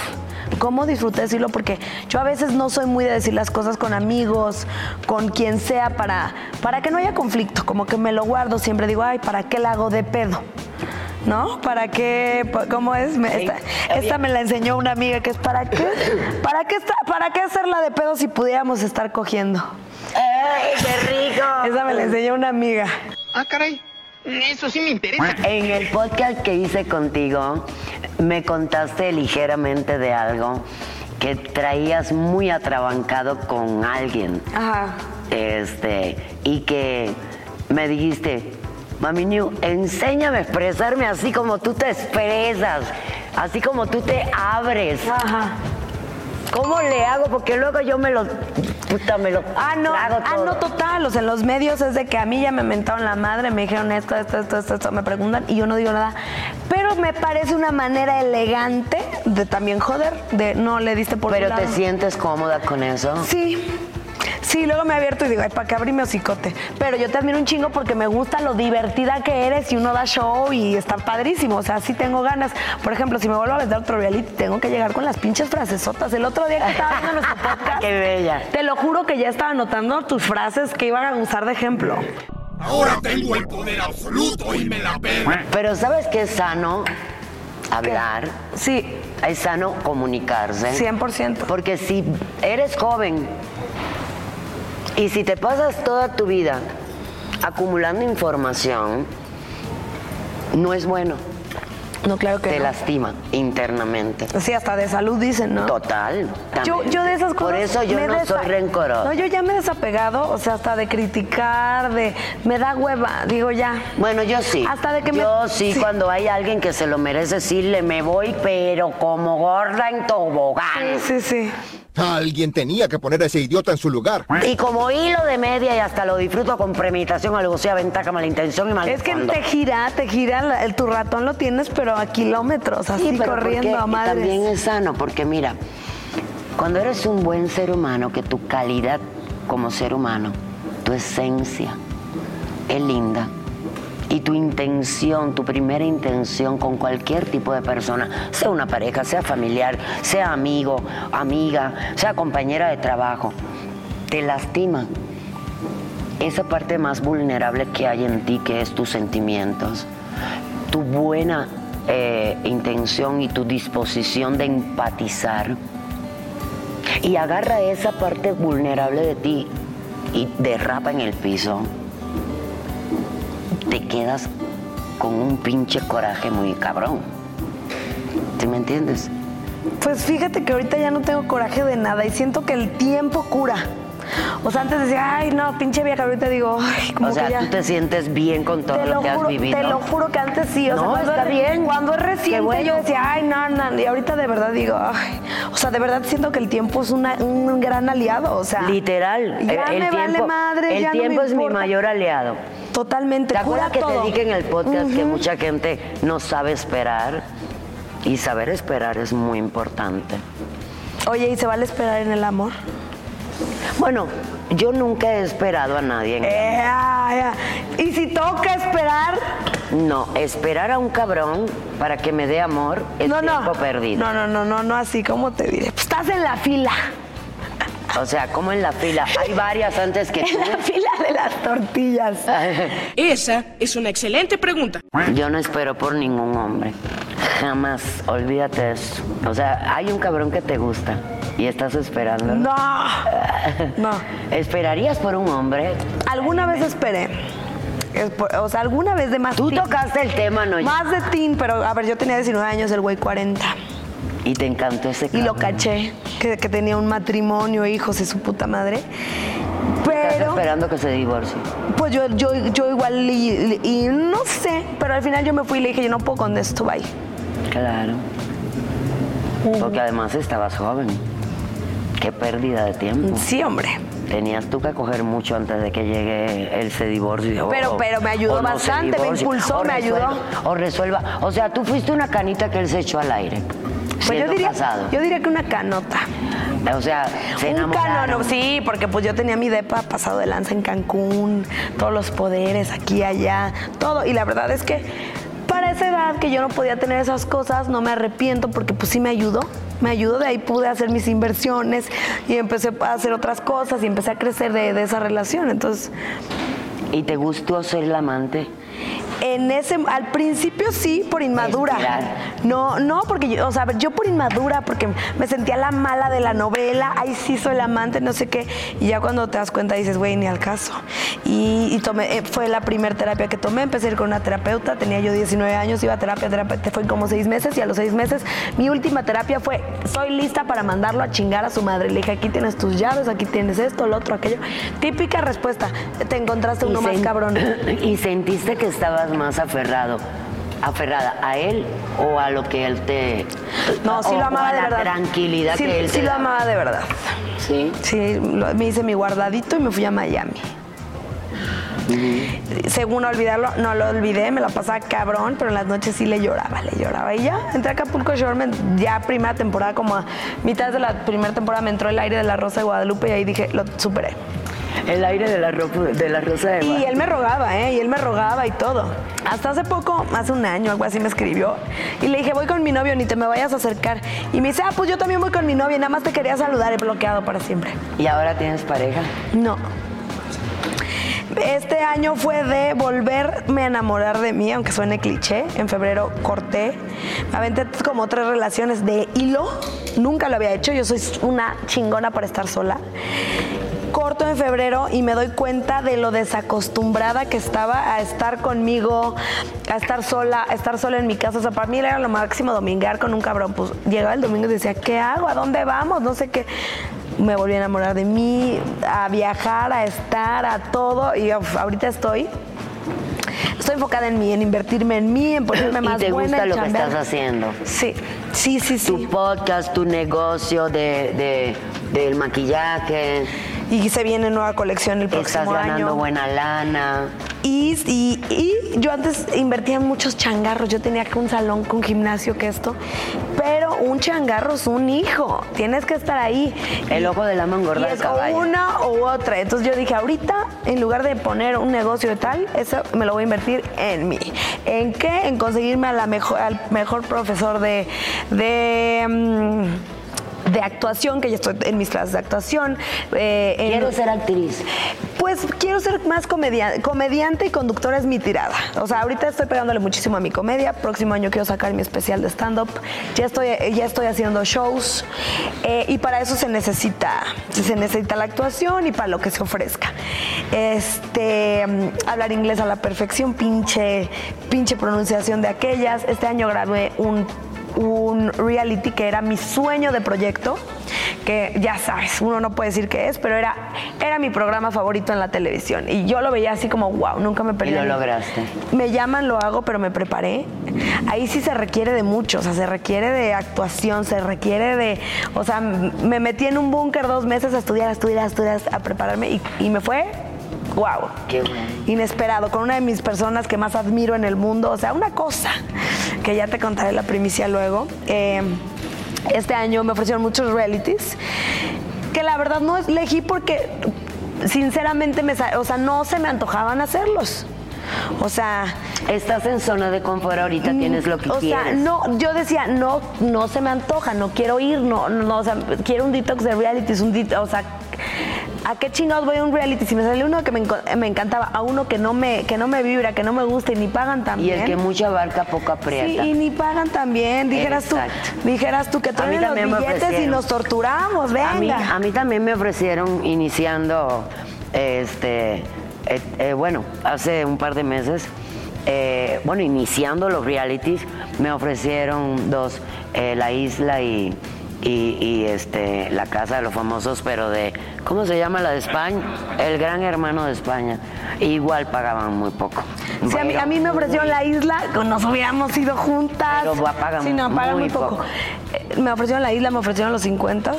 cómo disfruté decirlo porque yo a veces no soy muy de decir las cosas con amigos, con quien sea, para, para que no haya conflicto. Como que me lo guardo. Siempre digo, ay, ¿para qué la hago de pedo? ¿No? ¿Para qué? Pa- ¿Cómo es? Esta, esta me la enseñó una amiga que es ¿para qué? ¿Para qué, esta- ¿Para qué hacerla de pedo si pudiéramos estar cogiendo? ¡Ey, qué rico! Esa me la enseñó una amiga. Ah, caray. Eso sí me interesa. En el podcast que hice contigo, me contaste ligeramente de algo que traías muy atrabancado con alguien. Ajá. Este, y que me dijiste, Mami New, enséñame a expresarme así como tú te expresas, así como tú te abres. Ajá. ¿Cómo le hago? Porque luego yo me lo, puta, me lo Ah, no, ah, no, total. O sea, en los medios es de que a mí ya me mentaron la madre, me dijeron esto, esto, esto, esto, esto, me preguntan y yo no digo nada. Pero me parece una manera elegante de también joder, de no le diste por Pero te sientes cómoda con eso. Sí. Sí, luego me abierto y digo, ay, ¿para qué abrí mi hocicote? Pero yo te admiro un chingo porque me gusta lo divertida que eres y uno da show y está padrísimo. O sea, sí tengo ganas. Por ejemplo, si me vuelvo a aventar otro reality, tengo que llegar con las pinches frasesotas. El otro día que estaba viendo nuestro podcast, Qué bella. te lo juro que ya estaba anotando tus frases que iban a usar de ejemplo. Ahora tengo el poder absoluto y me la pego. Pero ¿sabes qué es sano? Hablar. Sí, Es sano comunicarse. 100%. Porque si eres joven y si te pasas toda tu vida acumulando información, no es bueno. No, claro que Te no. lastima internamente. Sí, hasta de salud dicen, ¿no? Total. Yo, yo de esas cosas. Por eso yo no desa- soy rencorosa. No, yo ya me he desapegado, o sea, hasta de criticar, de. Me da hueva, digo ya. Bueno, yo sí. Hasta de que me- Yo sí, sí. cuando hay alguien que se lo merece, sí le me voy, pero como gorda en tobogán. Sí, sí. Alguien tenía que poner a ese idiota en su lugar. Y como hilo de media y hasta lo disfruto con premeditación, algo sea ventaja, mala intención y mal Es que te gira, te gira, la- el, tu ratón lo tienes, pero a kilómetros, así Sí, pero corriendo porque a madres. también es sano, porque mira, cuando eres un buen ser humano, que tu calidad como ser humano, tu esencia es linda. Y tu intención, tu primera intención con cualquier tipo de persona, sea una pareja, sea familiar, sea amigo, amiga, sea compañera de trabajo, te lastima. Esa parte más vulnerable que hay en ti, que es tus sentimientos, tu buena eh, intención y tu disposición de empatizar. Y agarra esa parte vulnerable de ti y derrapa en el piso te quedas con un pinche coraje muy cabrón. ¿Sí me entiendes? Pues fíjate que ahorita ya no tengo coraje de nada y siento que el tiempo cura. O sea, antes decía, ay, no, pinche vieja, ahorita digo, ay, como o sea, que ya... tú te sientes bien con todo lo, que juro, has vivido. Te lo juro que antes sí. O sea, cuando está es- bien. Cuando es reciente bueno. yo decía, ay, no, no. Y ahorita de verdad digo, ay. O sea, de verdad siento que el tiempo es una- un gran aliado. O sea, Literal. Ya el, me tiempo, vale madre, el ya no me tiempo es mi mayor aliado. Totalmente. ¿Te acuerdas que te dije en el podcast que mucha gente no sabe esperar? Y saber esperar es muy importante. Oye, ¿y se vale esperar en el amor? Bueno, yo nunca he esperado a nadie. en- Eh, ay, ay. Y si toca esperar, No, esperar a un cabrón para que me dé amor es no, tiempo no. perdido. No, no, no, no, no así, ¿cómo te diré? Pues estás en la fila. O sea, como en la fila. Hay varias antes que tú. En la fila de las tortillas. Esa es una excelente pregunta. Yo no espero por ningún hombre. Jamás. Olvídate de eso. O sea, hay un cabrón que te gusta y estás esperando. No. No. ¿Esperarías por un hombre? Alguna vez esperé. O sea, alguna vez de más Tú teen. tocaste el tema, ¿no? Más de teen, pero a ver, yo tenía 19 años, el güey 40. Y te encantó ese Y lo cabrón. caché, que, que tenía un matrimonio, hijos y su puta madre. Estás Pero, esperando que se divorcie. pues yo, yo, yo igual, y, y no sé, pero al final yo me fui y le dije, yo no puedo con esto, bye. Claro. Porque además estabas joven. Qué pérdida de tiempo. Sí, hombre. Tenías tú que coger mucho antes de que llegue ese divorcio. Pero- pero me ayudó no se bastante, me impulsó, me resuelva- ayudó. O resuelva. O sea, tú fuiste una canita que él se echó al aire. Pues yo diría, casado. yo diría que una canota. O sea, se Un canono, sí, porque pues yo tenía mi depa pasado de lanza en Cancún, todos los poderes aquí, allá, todo. Y la verdad es que para esa edad que yo no podía tener esas cosas, no me arrepiento porque pues sí me ayudó. Me ayudó, de ahí pude hacer mis inversiones y empecé a hacer otras cosas y empecé a crecer de, de esa relación. Entonces, ¿Y te gustó ser el amante? En ese, al principio sí, por inmadura. No, no, porque yo, o sea, yo por inmadura, porque me sentía la mala de la novela, ay sí soy la amante, no sé qué. Y ya cuando te das cuenta dices, güey, ni al caso. Y, y tomé, eh, fue la primera terapia que tomé, empecé a ir con una terapeuta, tenía yo 19 años, iba a terapia, terapia, fue como seis meses y a los seis meses mi última terapia fue, soy lista para mandarlo a chingar a su madre. Le dije, aquí tienes tus llaves, aquí tienes esto, lo otro, aquello. Típica respuesta, te encontraste uno más cabrón. ¿Y sentiste que estabas más aferrado, aferrada a él o a lo que él te... No, sí o- lo o amaba a de la verdad. tranquilidad sí, que él sí te lo daba? amaba de verdad. Sí. Sí, lo- me hice mi guardadito y me fui a Miami. Según olvidarlo, no lo olvidé, me la pasaba cabrón, pero en las noches sí le lloraba, le lloraba. Y ya, entré a Acapulco Shore, me- ya primera temporada, como a mitad de la primera temporada me entró el aire de la Rosa de Guadalupe y ahí dije, lo superé. El aire de la, de la rosa de Y él me rogaba, ¿eh? Y él me rogaba y todo. Hasta hace poco, hace un año, algo así me escribió. Y le dije, voy con mi novio, ni te me vayas a acercar. Y me dice, ah, pues yo también voy con mi novio, nada más te quería saludar, he bloqueado para siempre. ¿Y ahora tienes pareja? No. Este año fue de volverme a enamorar de mí, aunque suene cliché. En febrero corté. Me aventé como tres relaciones de hilo. Nunca lo había hecho. Yo soy una chingona para estar sola. Corto en febrero y me doy cuenta de lo desacostumbrada que estaba a estar conmigo, a estar sola, a estar sola en mi casa. O sea, para mí era lo máximo domingar con un cabrón. Pues llegaba el domingo y decía, ¿qué hago? ¿A dónde vamos? No sé qué me volví a enamorar de mí, a viajar, a estar, a todo. Y uf, ahorita estoy. Estoy enfocada en mí, en invertirme en mí, en ponerme más ¿Y te buena. gusta lo que estás haciendo? Sí, sí, sí, sí. Tu podcast, tu negocio de, de- del maquillaje. Y se viene nueva colección el próximo Estás ganando año. buena lana. Y, y- y yo antes invertía en muchos changarros. Yo tenía que un salón con gimnasio que esto. Pero un changarro es un hijo. Tienes que estar ahí. El ojo del al es caballo. o una u otra. Entonces yo dije, ahorita, en lugar de poner un negocio de tal, eso me lo voy a invertir en mí. ¿En qué? En conseguirme a la mejor, al mejor profesor de, de, mm, de actuación, que ya estoy en mis clases de actuación. eh, en- Quiero ser actriz. pues quiero ser más comedia- comediante y conductora es mi tirada. O sea, ahorita estoy pegándole muchísimo a mi comedia. Próximo año quiero sacar mi especial de stand-up. Ya estoy, ya estoy haciendo shows. eh, y para eso se necesita, se necesita la actuación y para lo que se ofrezca. Este, mm, hablar inglés a la perfección, pinche, pinche pronunciación de aquellas. Este año grabé un un reality que era mi sueño de proyecto, que ya sabes, uno no puede decir qué es, pero era, era mi programa favorito en la televisión. Y yo lo veía así como, wow, nunca me Y perdí. lo lograste. Me llaman, lo hago, pero me preparé. Ahí sí se requiere de mucho, o sea, se requiere de actuación, se requiere de, o sea, me metí en un búnker dos meses a estudiar, a estudiar, a estudiar, a prepararme y, y me fue, wow, Qué bueno. inesperado, con una de mis personas que más admiro en el mundo, o sea, una cosa que ya te contaré la primicia luego. Eh, este año me ofrecieron muchos realities que la verdad no elegí porque sinceramente me, o sea, no se me antojaban hacerlos. O sea, Estás en zona de confort ahorita, tienes lo que Mm, o quieres. sea, no, yo decía, no, no se me antoja, no quiero ir, no, no, o sea, quiero un detox de realities, un detox, o sea, ¿a qué chingados voy a un reality? Si me sale uno que me, enco- me encantaba, a uno que no me, que no me vibra, que no me gusta y ni pagan tan Y el que mucho abarca, poco Sí, aprieta. y ni pagan tan bien. Dijeras tú, dijeras tú que traen los también billetes y nos torturamos, venga. A mí, a mí también me ofrecieron iniciando, este, eh, eh, bueno, hace un par de meses, eh, bueno, iniciando los realities, me ofrecieron dos, eh, La Isla y, y, y, este, La Casa de los Famosos, pero de, ¿cómo se llama la de España? El Gran Hermano de España. Igual pagaban muy poco. Sí, a mí, Pero a mí me ofrecieron la isla, nos hubiéramos ido juntas. Pero pagan Sí, no, pagan muy, muy poco. poco. Eh, Me ofrecieron la isla, me ofrecieron los 50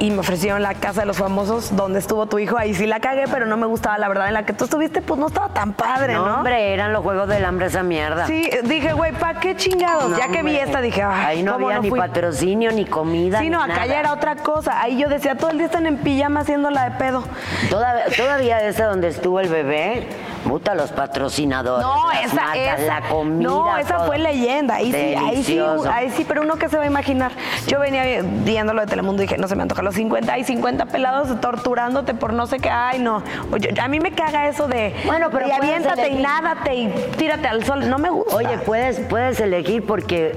y me ofrecieron la casa de los famosos donde estuvo tu hijo. Ahí sí la cagué, pero no me gustaba la verdad. En la que tú estuviste, pues no estaba tan padre, ¿no? No, hombre, eran los Juegos del Hambre esa mierda. Sí, dije, güey, ¿para qué chingados? No, ya que vi esta, dije, ay, Ahí no ¿cómo había ni patrocinio, ni comida. Sí, ni no, acá nada. ya era otra cosa. Ahí yo decía, todo el día están en pijama haciéndola de pedo. Todavía, todavía ese donde estuvo el bebé, puta, los patrocinadores. No, esa, marcas, esa, la comida. no, esa todo. fue leyenda. Ahí sí, ahí sí, ahí sí, pero uno que se va a imaginar. Yo venía viendo lo de Telemundo y dije, no se me antoja los 50, hay 50 pelados torturándote por no sé qué, ay, no. Oye, a mí me caga eso de, Bueno, pero y aviéntate y nádate y tírate al sol. No me gusta. Oye, puedes, puedes elegir porque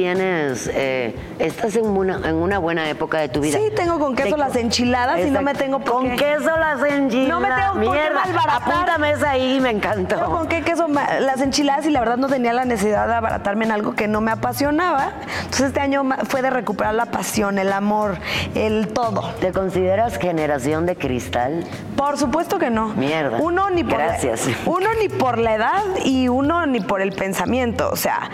tienes, eh, estás en una, en una buena época de tu vida. Sí, tengo con queso Te- las enchiladas y no me tengo por Con qué. queso las enchiladas. No me tengo por qué Mierda, apúntame esa ahí, me encantó. Pero con qué queso las enchiladas y la verdad no tenía la necesidad de abaratarme en algo que no me apasionaba. Entonces este año fue de recuperar la pasión, el amor, el todo. ¿Te consideras generación de cristal? Por supuesto que no. Mierda. Uno ni por Gracias. uno ni por la edad y uno ni por el pensamiento, o sea,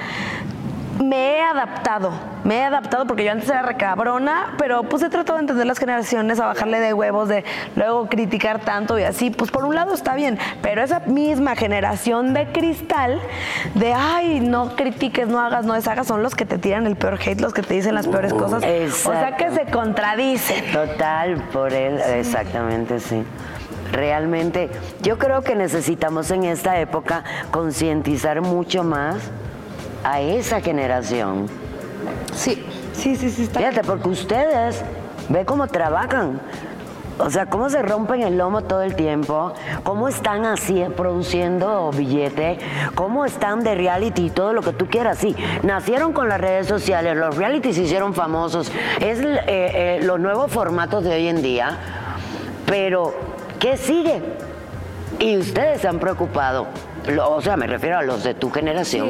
me he adaptado, me he adaptado porque yo antes era recabrona, pero pues he tratado de entender las generaciones, a bajarle de huevos, de luego criticar tanto y así, pues por un lado está bien, pero esa misma generación de cristal, de ay, no critiques, no hagas, no deshagas, son los que te tiran el peor hate, los que te dicen las peores cosas. O sea que se contradicen. Total, por él, exactamente, sí. Realmente, yo creo que necesitamos en esta época concientizar mucho más a esa generación. Sí, sí, sí, sí. Está Fíjate, porque ustedes, ve cómo trabajan. O sea, cómo se rompen el lomo todo el tiempo, cómo están así produciendo billete, cómo están de reality y todo lo que tú quieras. Sí, nacieron con las redes sociales, los reality se hicieron famosos, es eh, eh, los nuevos formatos de hoy en día, pero ¿qué sigue? Y ustedes se han preocupado, o sea, me refiero a los de tu generación,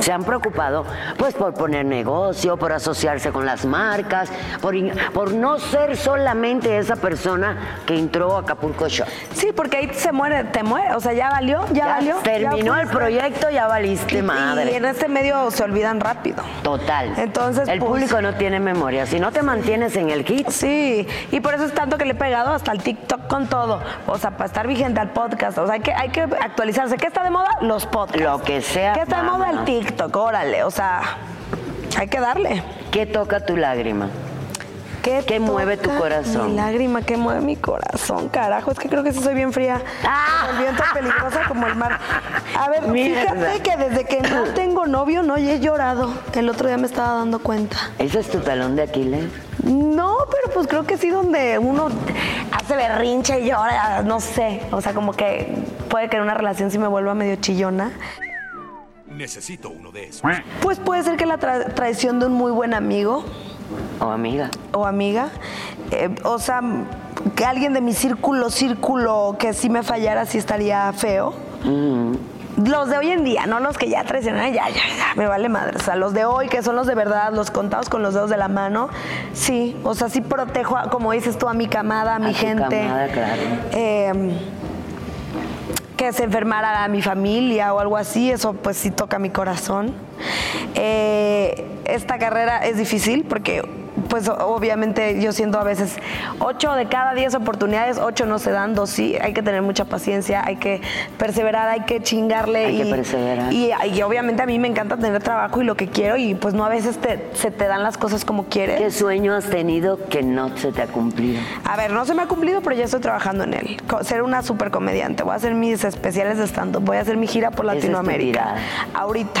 se han preocupado pues por poner negocio, por asociarse con las marcas, por, por no ser solamente esa persona que entró a Acapulco Show. Sí, porque ahí se muere, te muere, o sea, ya valió, ya, Ya valió. terminó ya el proyecto, ya valiste Y- madre. Y en este medio se olvidan rápido. Total. Entonces, el pues- público no tiene memoria. Si no te mantienes en el hit, Sí, y por eso es tanto que le he pegado hasta el TikTok con todo. O sea, para estar vigente al podcast. O sea, hay que, hay que actualizarse. ¿Qué está de moda? Los podcasts. Lo que sea, ¿Qué está de moda? El. TikTok, órale. O sea, hay que darle. ¿Qué toca tu lágrima? ¿Qué, ¿Qué mueve tu corazón? Mi lágrima, ¿qué mueve mi corazón? Carajo, es que creo que sí soy bien fría. El viento peligrosa como el mar. A ver, Mierda. fíjate que desde que no tengo novio no he llorado. El otro día me estaba dando cuenta. ¿Ese es tu talón de Aquiles? No, pero pues creo que sí donde uno hace berrinche y llora, no sé. O sea, como que puede que en una relación sí me vuelva medio chillona. Necesito uno de esos. Pues puede ser que la tra- traición de un muy buen amigo ¿O amiga? o amiga, eh, o sea, que alguien de mi círculo, círculo, que si me fallara sí estaría feo. Los de hoy en día, no los que ya traicionan, ya, ya, ya, me vale madre. O sea, los de hoy, que son los de verdad, los contados con los dedos de la mano, sí. O sea, sí protejo, a- como dices tú, a mi camada, a mi tu gente. camada, claro. Eh, que se a mi familia o algo así, eso pues sí toca mi corazón. Eh, esta carrera es difícil porque pues obviamente yo siento a veces ocho de cada diez oportunidades, ocho no se dan, dos sí, hay que tener mucha paciencia, hay que perseverar, hay que chingarle. Hay y, que perseverar. Y, y obviamente a mí me encanta tener trabajo y lo que quiero y pues no a veces te- se te dan las cosas como quieres. ¿Qué sueño has tenido que no se te ha cumplido? A ver, no se me ha cumplido, pero ya estoy trabajando en él. Ser una super comediante. Voy a hacer mis especiales de stand-up. Voy a hacer mi gira por es Latinoamérica. Ahorita.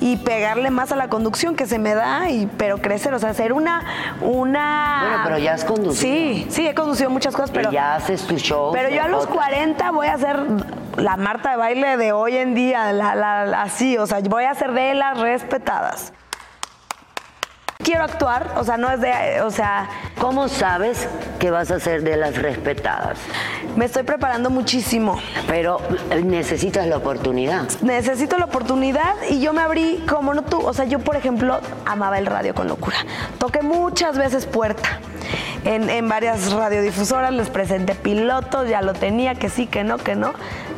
Y pegarle más a la conducción que se me da, y, pero crecer. O sea, ser una. Una Bueno, pero ya has conducido. Sí, sí, he conducido muchas cosas, pero. Ya haces tu show. Pero yo a los podcast. 40 voy a ser la Marta de baile de hoy en día, la, la- así, o sea, voy a ser de las respetadas. Quiero actuar, o sea, no es de, o sea, ¿Cómo sabes que vas a ser de las respetadas? me estoy preparando muchísimo. Pero eh, necesitas la oportunidad. necesito la oportunidad y yo me abrí como no tú. O sea, yo, por ejemplo, amaba el radio con locura. Toqué muchas veces puerta. En, en varias radiodifusoras les presenté pilotos, ya lo tenía, que sí, que no, que no.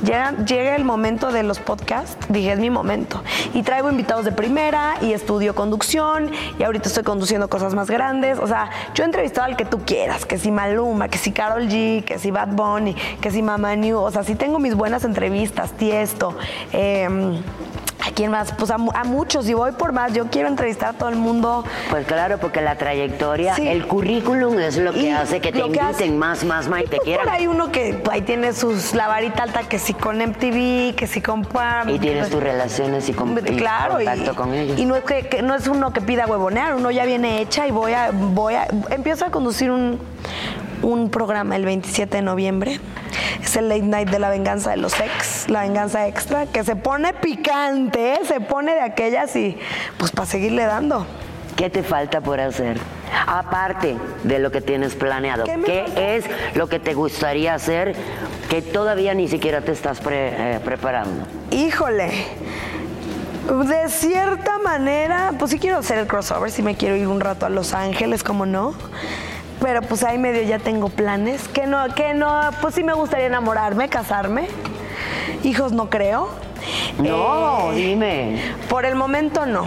Llega, llega el momento de los podcasts, dije, es mi momento. Y traigo invitados de primera y estudio conducción y ahorita estoy conduciendo cosas más grandes. O sea, yo he entrevistado al que tú quieras, que si Maluma, que si Carol G, que si Bad Bunny, que si Mama New. O sea, sí tengo mis buenas entrevistas, Tiesto. Eh, ¿A quién más? Pues a, mu- a muchos y voy por más. Yo quiero entrevistar a todo el mundo. Pues claro, porque la trayectoria, Sí. el currículum es lo que Y hace que te que inviten hace- más, más, más y te Por quieran. ahí uno que ahí tiene sus la varita alta, que si con MTV, que si con Pam. Y tienes tus relaciones y, con, claro, y, contacto con ellos. y no es que, que no es uno que pida huevonear, uno ya viene hecha y voy a, voy a, empiezo a conducir un, un programa el 27 de noviembre. Es el late night de la venganza de los ex, la venganza extra, que se pone picante, ¿eh? se pone de aquellas y pues para seguirle dando. ¿Qué te falta por hacer? Aparte de lo que tienes planeado, ¿Qué es lo que te gustaría hacer que todavía ni siquiera te estás pre- eh, preparando? Híjole. De cierta manera, pues sí quiero hacer el crossover, sí me quiero ir un rato a Los Ángeles, como no. Pero pues ahí medio ya tengo planes. Que no, que no, pues sí me gustaría enamorarme, casarme. Hijos no creo. No, Eh, dime. Por el momento no.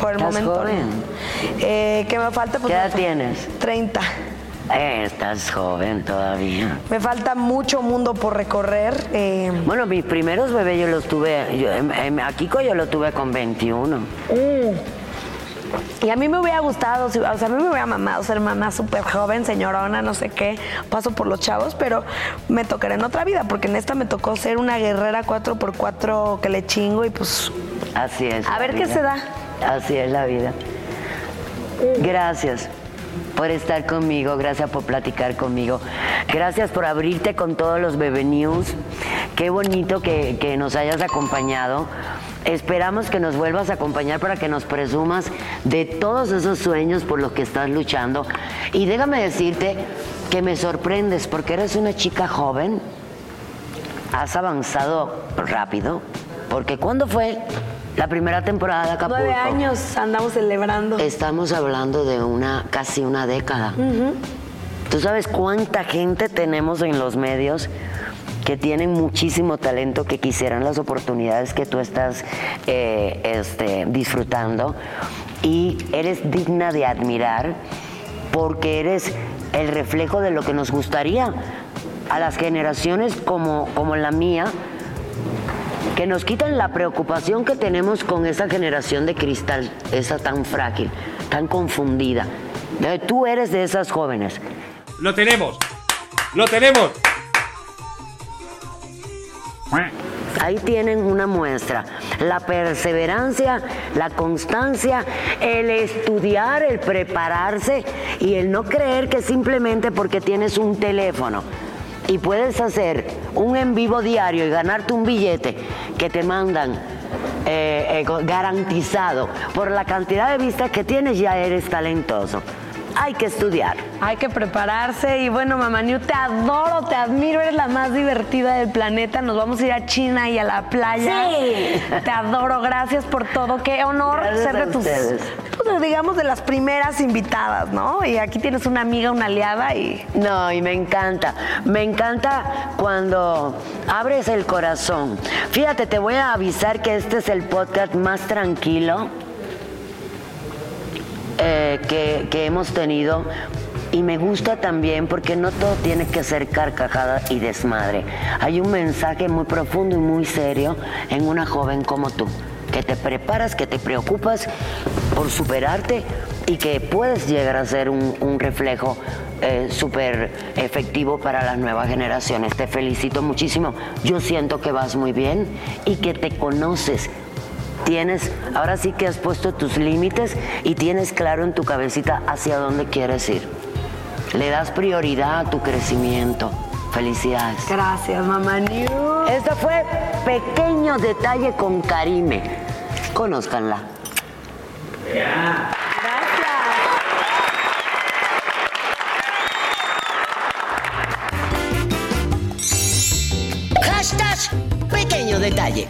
Por el Estás momento joven. no. Eh, ¿Qué me falta? Pues ¿Qué edad tienes? 30. Eh, estás joven todavía. Me falta mucho mundo por recorrer. eh, Bueno, mis primeros bebés yo los tuve, yo, em- em, a Kiko yo lo tuve con 21. Y a mí me hubiera gustado, o sea, a mí me hubiera mamado ser mamá súper joven, señorona, no sé qué, paso por los chavos, pero me tocará en otra vida, porque en esta me tocó ser una guerrera 4x4 que le chingo y pues Así es. A ver qué se da. Así es la vida. Gracias por estar conmigo, gracias por platicar conmigo, gracias por abrirte con todos los Bebe News. Qué bonito que, que nos hayas acompañado. Esperamos que nos vuelvas a acompañar para que nos presumas de todos esos sueños por los que estás luchando. Y déjame decirte que me sorprendes porque eres una chica joven, has avanzado rápido, porque ¿cuándo fue la primera temporada de Acapulco? nueve años andamos celebrando. Estamos hablando de una casi una década. ¿Tú sabes cuánta gente tenemos en los medios que tienen muchísimo talento, que quisieran las oportunidades que tú estás eh, este, disfrutando? Y eres digna de admirar porque eres el reflejo de lo que nos gustaría a las generaciones como, como la mía que nos quitan la preocupación que tenemos con esa generación de cristal, esa tan frágil, tan confundida. Tú eres de esas jóvenes. Lo tenemos. Lo tenemos. Ahí tienen una muestra. La perseverancia, la constancia, el estudiar, el prepararse y el no creer que simplemente porque tienes un teléfono y puedes hacer un en vivo diario y ganarte un billete que te mandan eh, eh, garantizado por la cantidad de vistas que tienes, ya eres talentoso. Hay que estudiar. Hay que prepararse y bueno, mamá New, te adoro, te admiro, eres la más divertida del planeta. Nos vamos a ir a China y a la playa. Sí. Te adoro, gracias por todo. Qué honor Gracias ser de tus, pues, digamos, de las primeras invitadas, ¿no? Y aquí tienes una amiga, una aliada y No, y me encanta. Me encanta cuando abres el corazón. Fíjate, te voy a avisar que este es el podcast más tranquilo eh, que, que hemos tenido. Y me gusta también porque no todo tiene que ser carcajada y desmadre. Hay un mensaje muy profundo y muy serio en una joven como tú, que te preparas, que te preocupas por superarte y que puedes llegar a ser un, un reflejo eh, súper efectivo para las nuevas generaciones. Te felicito muchísimo. Yo siento que vas muy bien y que te conoces tienes, ahora sí que has puesto tus límites y tienes claro en tu cabecita hacia dónde quieres ir. Le das prioridad a tu crecimiento. Felicidades. gracias, mamá New. Este fue Pequeño Detalle con Karime. Conózcanla. Hashtag Pequeño Detalle.